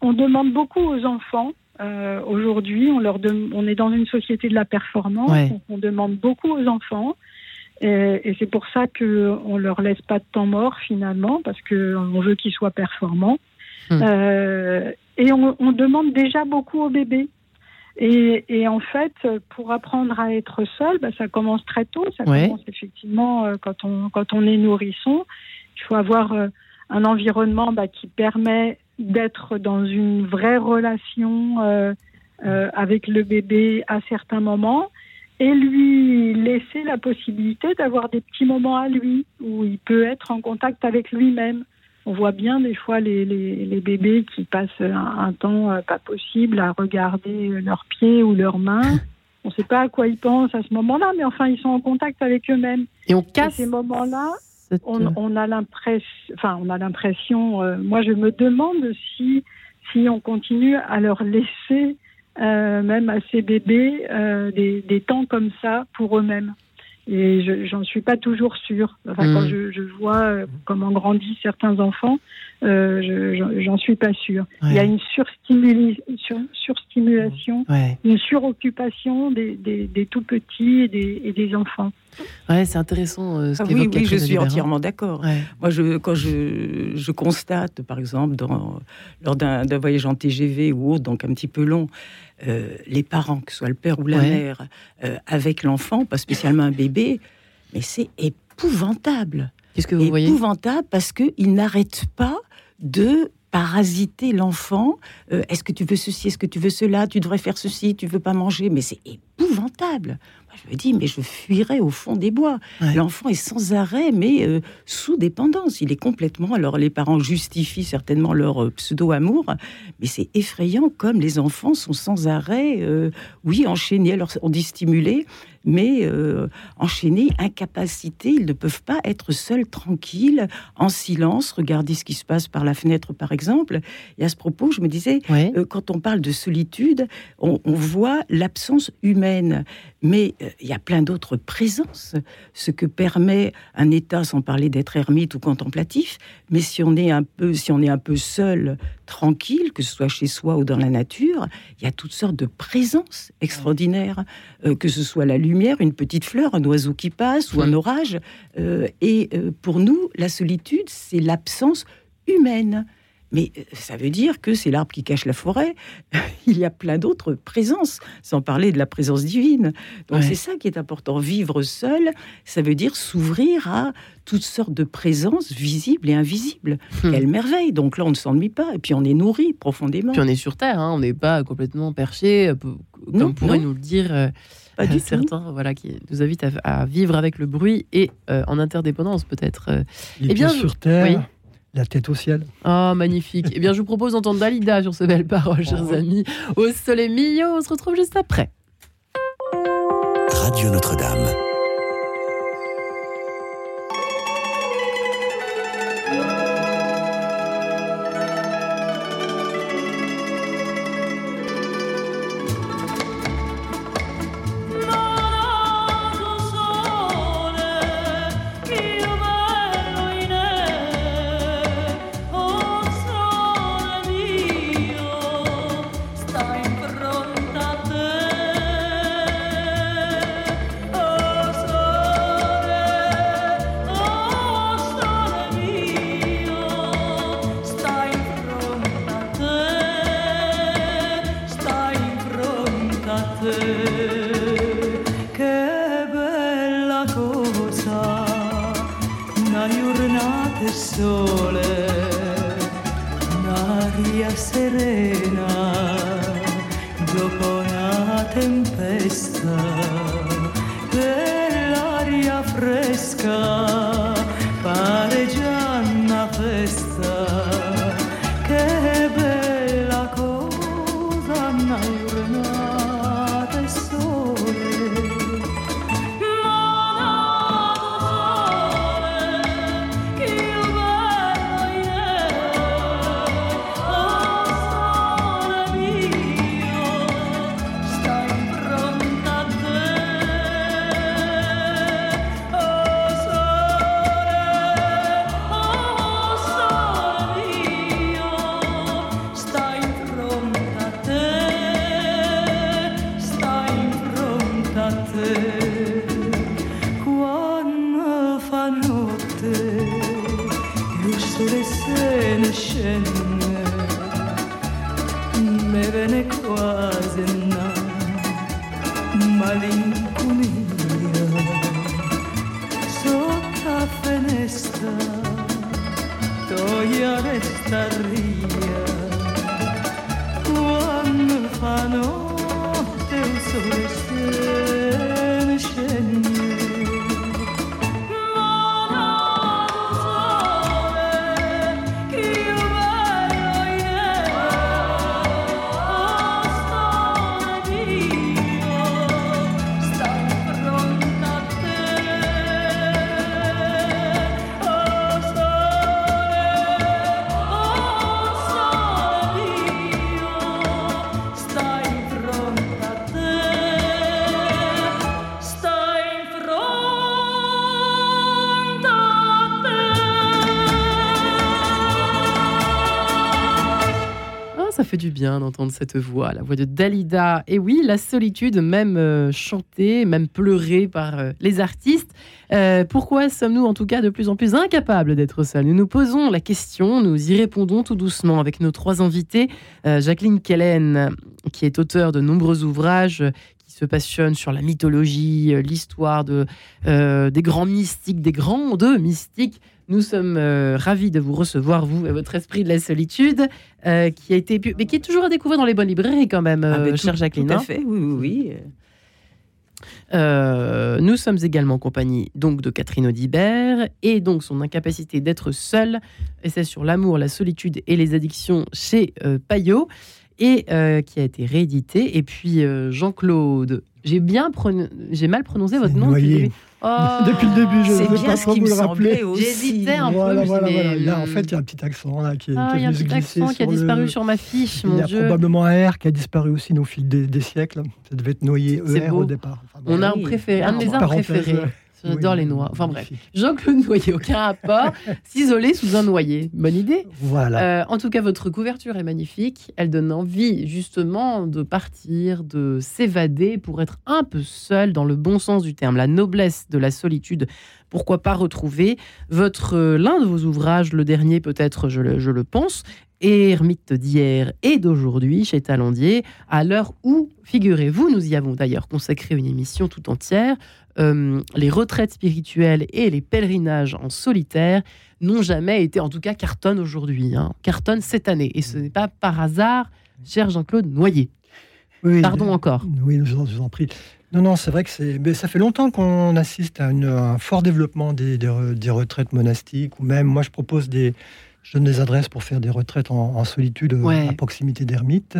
on demande beaucoup aux enfants. Euh, aujourd'hui, on leur on est dans une société de la performance, on demande beaucoup aux enfants, et, c'est pour ça que on leur laisse pas de temps mort finalement, parce que on veut qu'ils soient performants. Hmm. et on, on, demande déjà beaucoup aux bébés. Et, en fait, pour apprendre à être seul, bah, ça commence très tôt. Ça commence effectivement euh, quand on, quand on est nourrisson. Il faut avoir euh, un environnement bah, qui permet d'être dans une vraie relation euh, avec le bébé à certains moments et lui laisser la possibilité d'avoir des petits moments à lui où il peut être en contact avec lui-même on voit bien des fois les, les, bébés qui passent un, temps euh, pas possible à regarder leurs pieds ou leurs mains. On ne sait pas à quoi ils pensent à ce moment-là, mais enfin, ils sont en contact avec eux-mêmes. Et on casse. ces moments-là, on, a l'impression, enfin, on a l'impression. Euh, moi, je me demande si, si on continue à leur laisser, euh, même à ces bébés, des, des temps comme ça pour eux-mêmes. Et je j'en suis pas toujours sûre. Enfin, Quand hmm. je, je, vois euh, comment grandissent certains enfants, euh, j'en suis pas sûre. Il y a une sur, surstimulation, une suroccupation des, des, des, tout petits et des, et des enfants. Ouais, c'est intéressant euh, ce ah, Oui, oui je suis entièrement d'accord. Moi, je, quand je, je, constate, par exemple, dans, lors d'un voyage en TGV ou autre, donc un petit peu long, euh, les parents, que ce soit le père ou la mère, euh, avec l'enfant, pas spécialement un bébé, mais c'est épouvantable. Qu'est-ce que vous voyez? Épouvantable parce qu'ils n'arrêtent pas de parasiter l'enfant. Euh, est-ce que tu veux ceci? Est-ce que tu veux cela? Tu devrais faire ceci Tu veux pas manger Mais c'est épouvantable. Je me dis, mais je fuirais au fond des bois. L'enfant est sans arrêt, mais euh, sous dépendance. Il est complètement. Alors les parents justifient certainement leur euh, pseudo-amour, mais c'est effrayant comme les enfants sont sans arrêt, oui, enchaînés. Alors on dit stimulés, mais euh, enchaînés, incapacités. Ils ne peuvent pas être seuls, tranquilles, en silence, regarder ce qui se passe par la fenêtre, par exemple. Et à ce propos, je me disais, euh, quand on parle de solitude, on, voit l'absence humaine, mais euh, il y a plein d'autres présences, ce que permet un état, sans parler d'être ermite ou contemplatif, mais si on est un peu, si on est un peu seul, tranquille, que ce soit chez soi ou dans la nature, il y a toutes sortes de présences extraordinaires, euh, que ce soit la lumière, une petite fleur, un oiseau qui passe ou un orage. Euh, et euh, pour nous, la solitude, c'est l'absence humaine. Mais ça veut dire que c'est l'arbre qui cache la forêt. Il y a plein d'autres présences, sans parler de la présence divine. Donc c'est ça qui est important. Vivre seul, ça veut dire s'ouvrir à toutes sortes de présences visibles et invisibles. Hmm. Quelle merveille Donc là, on ne s'ennuie pas. Et puis on est nourri profondément. Puis on est sur Terre, hein. on n'est pas complètement perché, euh, comme pourrait nous le dire. Euh, pas du certains, voilà, qui nous invitent à, vivre avec le bruit et euh, en interdépendance peut-être. Les eh bien, sur terre, la tête au ciel. Oh, magnifique. eh bien, je vous propose d'entendre Dalida sur ces belles paroles, chers amis. Au soleil mignon, on se retrouve juste après. Radio Notre-Dame. tempesta, dell'aria fresca. Du bien d'entendre cette voix, la voix de Dalida. Et oui, la solitude, même euh, chantée, même pleurée par euh, les artistes. Euh, pourquoi sommes-nous en tout cas de plus en plus incapables d'être seuls? Nous nous posons la question, nous y répondons tout doucement avec nos trois invités. Jacqueline Kellen, qui est auteure de nombreux ouvrages qui se passionnent sur la mythologie, l'histoire de, des grands mystiques, des grands deux mystiques. Nous sommes euh, ravis de vous recevoir, vous et votre esprit de la solitude, euh, qui a été, mais qui est toujours à découvrir dans les bonnes librairies quand même, ah, euh, chère Jacqueline. Tout à hein. fait, oui, oui. nous sommes également en compagnie donc de Catherine Audibert et donc son incapacité d'être seule. Et c'est sur l'amour, la solitude et les addictions chez Payot. et qui a été réédité. Et puis Jean-Claude, j'ai bien j'ai mal prononcé votre nom. Oh, depuis le début, je ne sais pas trop vous le rappeler. J'hésitais un peu. Voilà, voilà. Là, en fait, il y a un petit accent là, qui, ah, qui, a un petit accent qui a disparu sur ma fiche, mon Dieu. Il y a probablement un R qui a disparu aussi au fil des, siècles. Ça devait être noyé ER au départ. On a un, préféré, un de mes arts préférés. J'adore les noix. Enfin bref, Jean-Claude Noyer, aucun rapport. S'isoler sous un noyer. Bonne idée. Voilà. Euh, en tout cas, votre couverture est magnifique. Elle donne envie justement de partir, de s'évader pour être un peu seul dans le bon sens du terme. La noblesse de la solitude. Pourquoi pas retrouver votre euh, l'un de vos ouvrages, le dernier peut-être, je le, je le pense, Ermite d'hier et d'aujourd'hui chez Talandier, à l'heure où, figurez-vous, nous y avons d'ailleurs consacré une émission tout entière, euh, les retraites spirituelles et les pèlerinages en solitaire n'ont jamais été, en tout cas, cartonnent aujourd'hui, hein, cartonnent cette année. Et ce n'est pas par hasard, cher Jean-Claude Noyer. Pardon encore. Oui, je vous en prie. Non, non, c'est vrai que c'est. Mais ça fait longtemps qu'on assiste à, un fort développement des, des, retraites monastiques, ou même, moi, je propose des. Je donne des adresses pour faire des retraites en, solitude euh, à proximité d'ermites.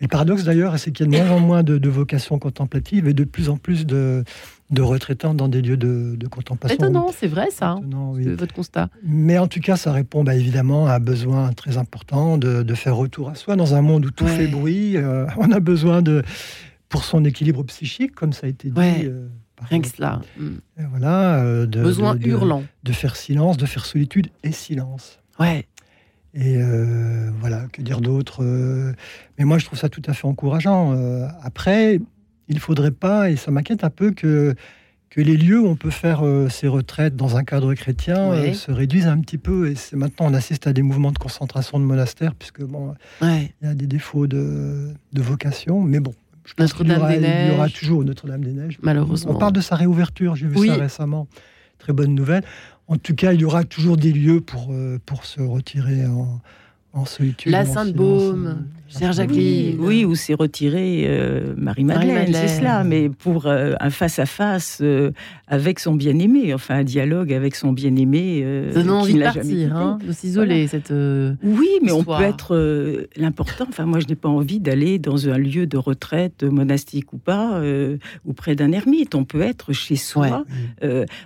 Et le paradoxe d'ailleurs, c'est qu'il y a de moins en moins de, vocations contemplatives et de plus en plus de, de retraitants dans des lieux de, de contemplation. Étonnant, c'est vrai ça, votre constat. Mais en tout cas, ça répond bah, évidemment à un besoin très important de, faire retour à soi dans un monde où tout fait bruit. Euh, on a besoin de, pour son équilibre psychique, comme ça a été dit. Euh, Rien que cela. Mm. Voilà, euh, de, besoin hurlant. De faire silence, de faire solitude et silence. Ouais. Et voilà, que dire d'autre Mais moi, je trouve ça tout à fait encourageant. après, il ne faudrait pas, et ça m'inquiète un peu, que, que les lieux où on peut faire euh, ces retraites dans un cadre chrétien euh, se réduisent un petit peu. Et c'est maintenant, on assiste à des mouvements de concentration de monastères, puisque bon, il y a des défauts de, de vocation. Mais bon, je pense qu'il y, y, aura toujours Notre-Dame-des-Neiges. Malheureusement. On parle de sa réouverture, j'ai vu ça récemment. Très bonne nouvelle. En tout cas, il y aura toujours des lieux pour, euh, pour se retirer en, en solitude. La Sainte-Baume, Cher Jacqueline. Oui, où s'est retirée euh, Marie-Madeleine, c'est cela, mais pour euh, un face-à-face euh, avec son bien-aimé, enfin un dialogue avec son bien-aimé. Donne envie de partir, hein, de s'isoler. cette Oui, mais on peut être. L'important, enfin, moi, je n'ai pas envie d'aller dans un lieu de retraite, monastique ou pas, ou près d'un ermite. On peut être chez soi,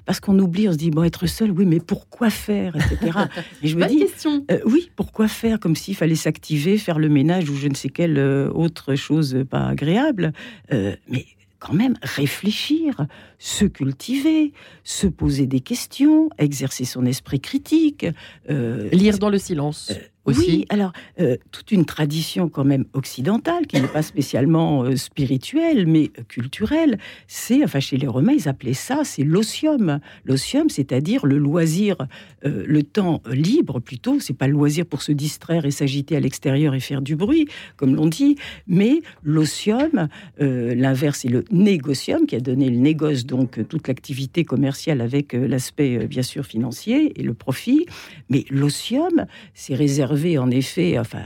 parce qu'on oublie, on se dit, bon, être seul, oui, mais pourquoi faire, etc. Et je me dis, question. oui, pourquoi faire Comme s'il fallait s'activer, faire le ménage ou je ne sais quelle euh, autre chose pas agréable, euh, mais quand même réfléchir, se cultiver, se poser des questions, exercer son esprit critique. Euh, Lire dans le silence. Oui, alors, euh, toute une tradition quand même occidentale, qui n'est pas spécialement euh, spirituelle, mais culturelle, c'est, enfin chez les Romains, ils appelaient ça, c'est l'osium. L'osium, c'est-à-dire le loisir, euh, le temps libre plutôt, c'est pas le loisir pour se distraire et s'agiter à l'extérieur et faire du bruit, comme l'on dit, mais l'osium, l'inverse, c'est le négocium, qui a donné le négoce, donc toute l'activité commerciale avec l'aspect bien sûr financier et le profit, mais l'osium, c'est réservé en effet, enfin,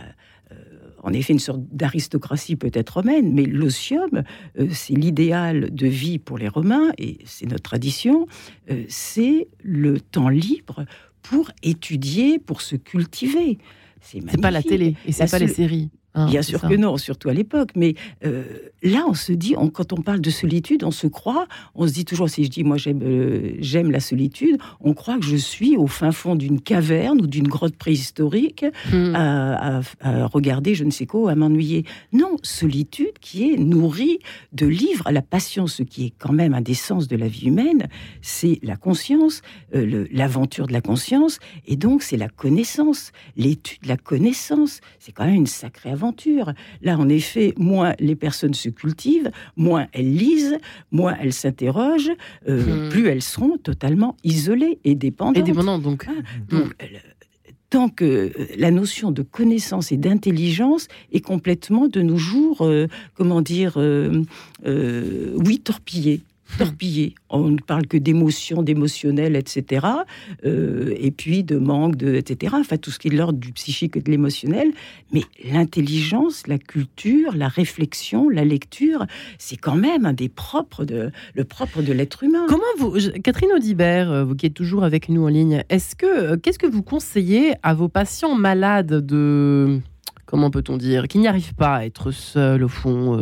euh, en effet une sorte d'aristocratie peut-être romaine, mais l'osium, euh, c'est l'idéal de vie pour les Romains, et c'est notre tradition, euh, c'est le temps libre pour étudier, pour se cultiver. C'est pas la télé et c'est pas les séries. Hein, Bien sûr que non, surtout à l'époque. Mais euh, là, on se dit, quand on parle de solitude, on se croit, on se dit toujours, si je dis, moi j'aime euh, j'aime la solitude, on croit que je suis au fin fond d'une caverne ou d'une grotte préhistorique hmm. à, regarder je ne sais quoi, à m'ennuyer. Non, solitude qui est nourrie de livres à la passion, ce qui est quand même un des sens de la vie humaine, c'est la conscience, euh, l'aventure de la conscience, et donc c'est la connaissance, l'étude de la connaissance. C'est quand même une sacrée aventure Là, en effet, moins les personnes se cultivent, moins elles lisent, moins elles s'interrogent, euh, hmm. plus elles seront totalement isolées et dépendantes. Et dépendantes, donc. Ah, donc hmm. tant que euh, la notion de connaissance et d'intelligence est complètement de nos jours, euh, comment dire, oui, torpillée torpillé. On ne parle que d'émotions, d'émotionnel, etc. Euh, et puis de manque, de, etc. Enfin, tout ce qui est de l'ordre du psychique et de l'émotionnel. Mais l'intelligence, la culture, la réflexion, la lecture, c'est quand même un des propres de, le propre de l'être humain. Comment vous, Catherine Audibert, euh, vous qui êtes toujours avec nous en ligne, est-ce que, euh, qu'est-ce que vous conseillez à vos patients malades de comment peut-on dire, qui n'y arrivent pas à être seuls au fond.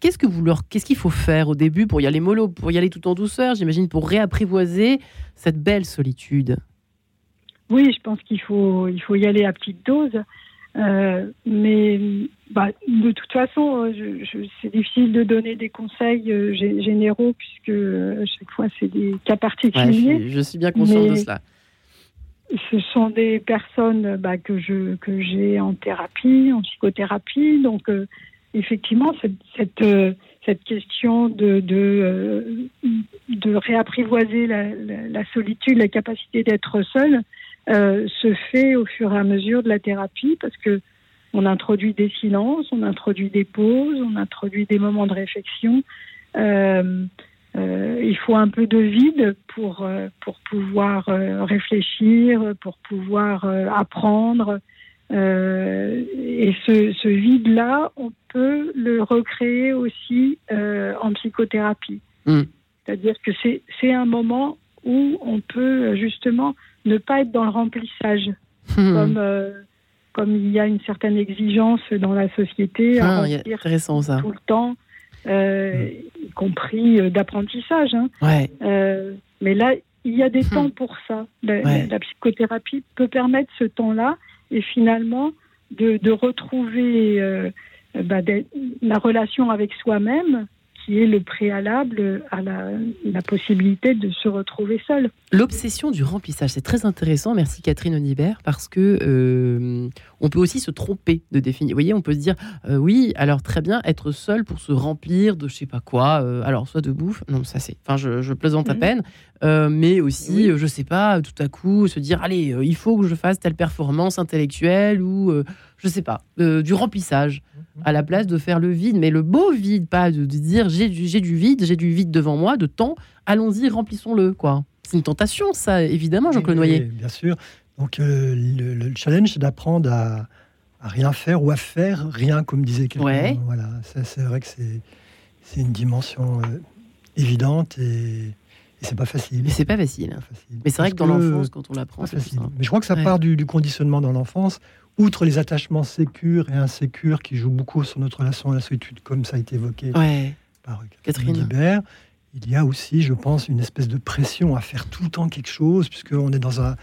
Qu'est-ce que vous leur, qu'est-ce qu'il faut faire au début pour y aller mollo, pour y aller tout en douceur, j'imagine, pour réapprivoiser cette belle solitude? Oui, je pense qu'il faut, il faut y aller à petite dose. Euh, mais bah, de toute façon, je, c'est difficile de donner des conseils euh, généraux puisque euh, chaque fois c'est des cas particuliers. je, suis bien consciente de cela. Ce sont des personnes bah, que je que j'ai en thérapie, en psychothérapie, donc effectivement, euh, cette question de, euh, réapprivoiser la, solitude, la capacité d'être seul, euh, se fait au fur et à mesure de la thérapie parce que on introduit des silences, on introduit des pauses, on introduit des moments de réflexion. Il faut un peu de vide pour pouvoir réfléchir, pour pouvoir apprendre, euh, et ce, ce vide-là, on peut le recréer aussi euh, en psychothérapie. Hmm. C'est-à-dire que c'est un moment où on peut justement ne pas être dans le remplissage, hmm. comme, euh, comme il y a une certaine exigence dans la société à ah, intéressant, ça. tout le temps, hmm. y compris d'apprentissage. Hein. Ouais. mais là, il y a des temps pour ça. la psychothérapie peut permettre ce temps-là et finalement de, retrouver euh, bah, la relation avec soi-même qui est le préalable à la, la, possibilité de se retrouver seul. L'obsession du remplissage, c'est très intéressant. Merci Catherine Onibert, parce que euh, on peut aussi se tromper de définir. Vous voyez, on peut se dire, euh, oui, alors très bien, être seul pour se remplir de je sais pas quoi, euh, alors soit de bouffe, non, ça c'est, enfin je, plaisante à peine, mais aussi, je sais pas, tout à coup, se dire, allez, il faut que je fasse telle performance intellectuelle ou, je sais pas, du remplissage mhm. à la place de faire le vide, mais le beau vide, pas de, dire j'ai du, du vide, j'ai du vide devant moi, de temps, allons-y, remplissons-le, quoi. C'est une tentation, ça, évidemment, Jean-Claude Noyer. bien sûr. Donc, euh, le, challenge, c'est d'apprendre à, rien faire ou à faire rien, comme disait quelqu'un. Voilà, c'est vrai que c'est une dimension euh, évidente et, c'est pas facile. Mais c'est pas facile. Mais c'est vrai que dans l'enfance, quand on l'apprend, c'est facile. Mais je crois que ça part du, conditionnement dans l'enfance, outre les attachements sécures et insécures qui jouent beaucoup sur notre relation à la solitude, comme ça a été évoqué par Catherine Libert il y a aussi, je pense, une espèce de pression à faire tout le temps quelque chose, puisqu'on est dans un.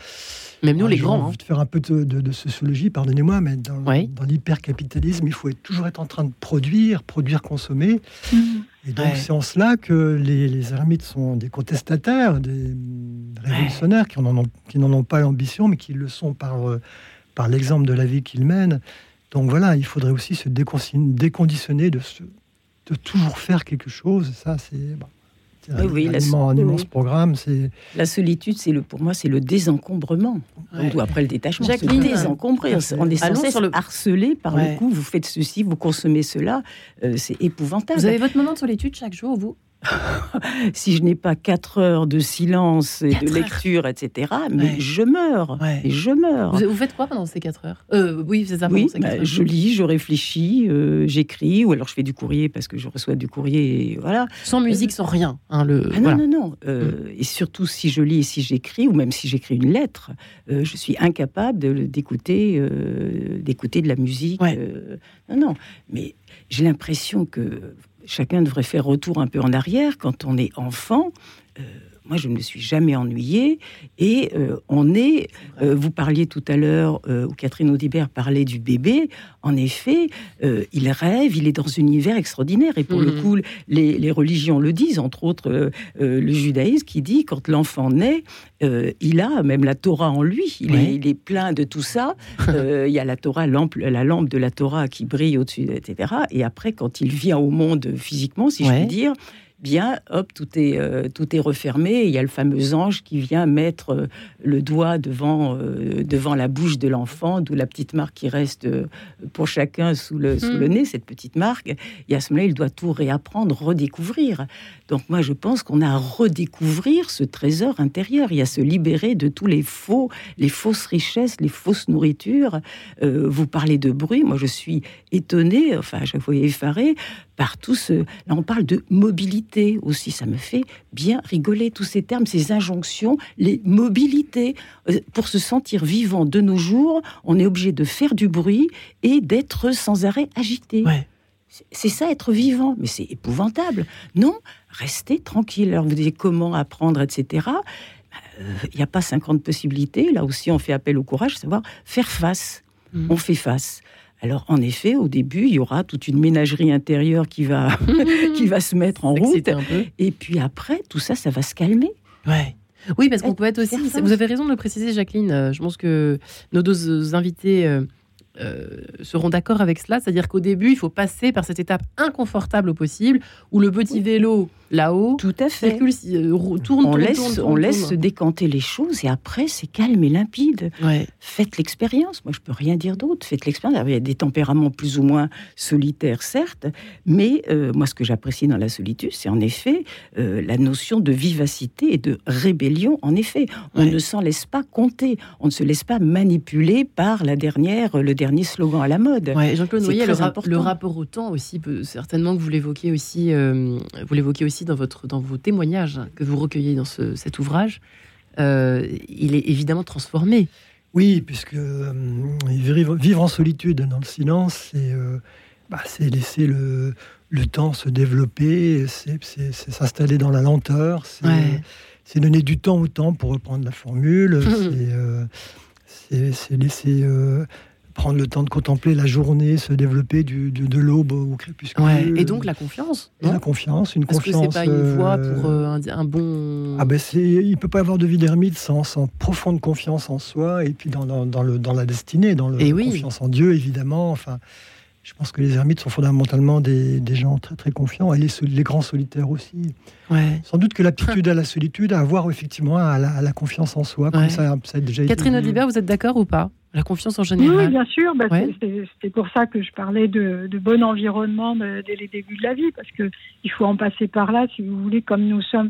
Même nous, les grands. Hein. faire un peu de, sociologie, pardonnez-moi, mais dans, dans l'hypercapitalisme, il faut être, toujours être en train de produire, produire, consommer. Mmh. Et donc, c'est en cela que les, les, ermites sont des contestataires, des, révolutionnaires qui n'en ont, qui ont pas l'ambition, mais qui le sont par, euh, par l'exemple de la vie qu'ils mènent. Donc voilà, il faudrait aussi se déconditionner de, de toujours faire quelque chose. Ça, c'est. Oui, la, un immense programme. C'est la solitude, c'est le pour moi, c'est le désencombrement. après le détachement, Jacqueline, désencombrer. On est sans cesse le... harcelé par le coup. Vous faites ceci, vous consommez cela. Euh, c'est épouvantable. Vous avez votre moment de solitude chaque jour, vous? Si je n'ai pas quatre heures de silence et de lecture, etc., mais je meurs. Et je meurs. Vous, faites quoi pendant ces quatre heures? Euh, Oui, c'est ça. Oui, bah, je lis, je réfléchis, euh, j'écris, ou alors je fais du courrier parce que je reçois du courrier. Et voilà. Sans musique, sans rien. Hein, le... Ah non, non, non. Euh, mm. Et surtout si je lis et si j'écris, ou même si j'écris une lettre, je suis incapable d'écouter d'écouter de la musique. non, non. Mais j'ai l'impression que chacun devrait faire retour un peu en arrière quand on est enfant. Euh, moi, je ne me suis jamais ennuyée. Et euh, on est, euh, vous parliez tout à l'heure, euh, où Catherine Audibert parlait du bébé. En effet, il rêve, il est dans un univers extraordinaire. Et pour le mhm. coup, les, religions le disent, entre autres le judaïsme qui dit quand l'enfant naît, il a même la Torah en lui. Il, est, plein de tout ça. il y a la Torah, la lampe de la Torah qui brille au-dessus, etc. Et après, quand il vient au monde physiquement, si je puis dire, bien, hop, tout est, euh, tout est refermé. il y a le fameux ange qui vient mettre euh, le doigt devant, euh, devant la bouche de l'enfant, d'où la petite marque qui reste pour chacun sous le, sous le hmm. nez, cette petite marque. Et à ce moment-là, il doit tout réapprendre, redécouvrir. Donc moi, je pense qu'on a à redécouvrir ce trésor intérieur. Il y a à se libérer de tous les faux, les fausses richesses, les fausses nourritures. vous parlez de bruit. Moi, je suis étonnée, enfin, à chaque fois effarée, par tout ce... Là, on parle de mobilité mobilité aussi, ça me fait bien rigoler tous ces termes, ces injonctions, les mobilités. Euh, pour se sentir vivant de nos jours, on est obligé de faire du bruit et d'être sans arrêt agité. C'est ça être vivant, mais c'est épouvantable. Non, restez tranquille. Alors vous dites comment apprendre, etc. Il n'y a pas 50 possibilités. Là aussi, on fait appel au courage, savoir faire face. Mm. On fait face. Alors, en effet, au début, il y aura toute une ménagerie intérieure qui va, qui va se mettre en route. Et puis après, tout ça, ça va se calmer. Ouais. Oui, parce qu'on peut être aussi. Vous avez raison de le préciser, Jacqueline. Euh, je pense que nos deux invités euh, seront d'accord avec cela. C'est-à-dire qu'au début, il faut passer par cette étape inconfortable au possible, où le petit vélo là-haut, tout à fait, euh, tourne, on laisse, on laisse se décanter les choses et après c'est calme et limpide. Faites l'expérience. Moi, je peux rien dire d'autre. Faites l'expérience. Il y a des tempéraments plus ou moins solitaires, certes, mais euh, moi, ce que j'apprécie dans la solitude, c'est en effet la notion de vivacité et de rébellion. En effet, on ne s'en laisse pas compter. On ne se laisse pas manipuler par la dernière, le dernier dernier slogan à la mode. Jean-Claude Noyer, le, rapport au temps aussi, peut, certainement que vous l'évoquez aussi, euh, vous l'évoquez aussi dans, votre, dans vos témoignages que vous recueillez dans cet ouvrage. Euh, il est évidemment transformé. Oui, puisque euh, vivre en solitude dans le silence, c'est bah, laisser le, le, temps se développer, c'est s'installer dans la lenteur, c'est donner du temps au temps, pour reprendre la formule, c'est laisser prendre le temps de contempler la journée se développer du, de, l'aube au crépuscule. Et donc la confiance. la confiance, une Parce confiance. que c'est pas une voie pour euh, un, un, bon. Ah ben c'est, il peut pas y avoir de vie d'ermite sans, sans, profonde confiance en soi et puis dans, dans, dans le, dans la destinée, dans le, la confiance en Dieu évidemment. Enfin, je pense que les ermites sont fondamentalement des, des gens très très confiants et les, les grands solitaires aussi. Ouais. Sans doute que l'aptitude à la solitude, à avoir effectivement à la, confiance en soi, comme ça, ça a déjà Catherine Audibert, vous êtes d'accord ou pas? La confiance en général Oui, bien sûr. Bah, C'est pour ça que je parlais de, bon environnement dès les débuts de la vie, parce qu'il faut en passer par là, si vous voulez, comme nous sommes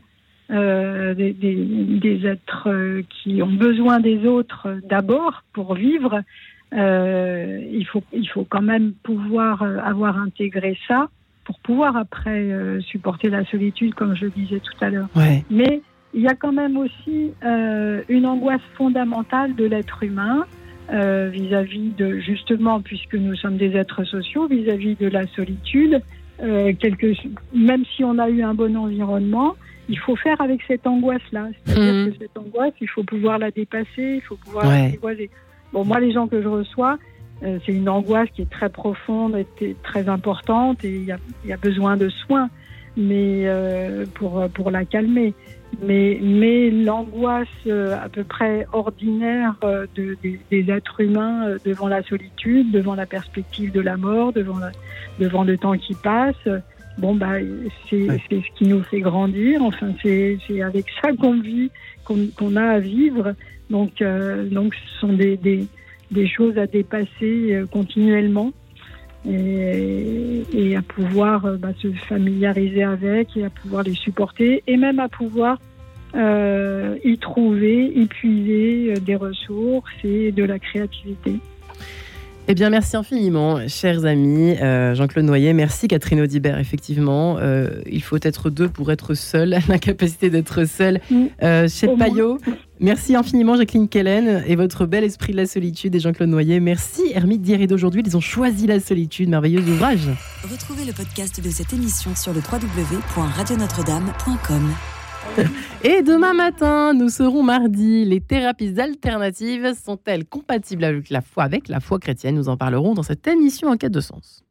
euh, des, êtres euh, qui ont besoin des autres d'abord pour vivre. Euh, il, faut, il faut quand même pouvoir avoir intégré ça pour pouvoir après supporter la solitude, comme je le disais tout à l'heure. Mais il y a quand même aussi une angoisse fondamentale de l'être humain euh, vis-à-vis de, justement, puisque nous sommes des êtres sociaux, vis-à-vis de la solitude. Euh, quelque, même si on a eu un bon environnement, il faut faire avec cette angoisse-là. C'est-à-dire mmh. que cette angoisse, il faut pouvoir la dépasser, il faut pouvoir la dévoiler. Bon, moi, les gens que je reçois, euh, c'est une angoisse qui est très profonde et très importante et il y a, y a, besoin de soins mais euh, pour, pour la calmer mais, mais l'angoisse euh, à peu près ordinaire euh, de, des êtres humains euh, devant la solitude, devant la perspective de la mort, devant, devant le temps qui passe, bon, bah, c'est ce qui nous fait grandir. Enfin, c'est avec ça qu'on vit, qu'on a à vivre. Donc, donc ce sont des, des, des choses à dépasser continuellement et, à pouvoir euh, bah, se familiariser avec et à pouvoir les supporter et même à pouvoir euh, y trouver, y puiser euh, des ressources et de la créativité. Eh bien, merci infiniment, chers amis. Jean-Claude Noyer, merci Catherine Audibert. Effectivement, il faut être deux pour être seul, l'incapacité d'être seul. Euh, chez Payot, Merci infiniment Jacqueline Kellen et votre bel esprit de la solitude et Jean-Claude Noyer. Merci Hermite d'hier et d'aujourd'hui. Ils ont choisi la solitude. Merveilleux ouvrage. Retrouvez le podcast de cette émission sur le www.radionotre-dame.com. Et demain matin, nous serons mardi. Les thérapies alternatives sont-elles compatibles avec la foi, avec la foi chrétienne? Nous en parlerons dans cette émission en quête de sens.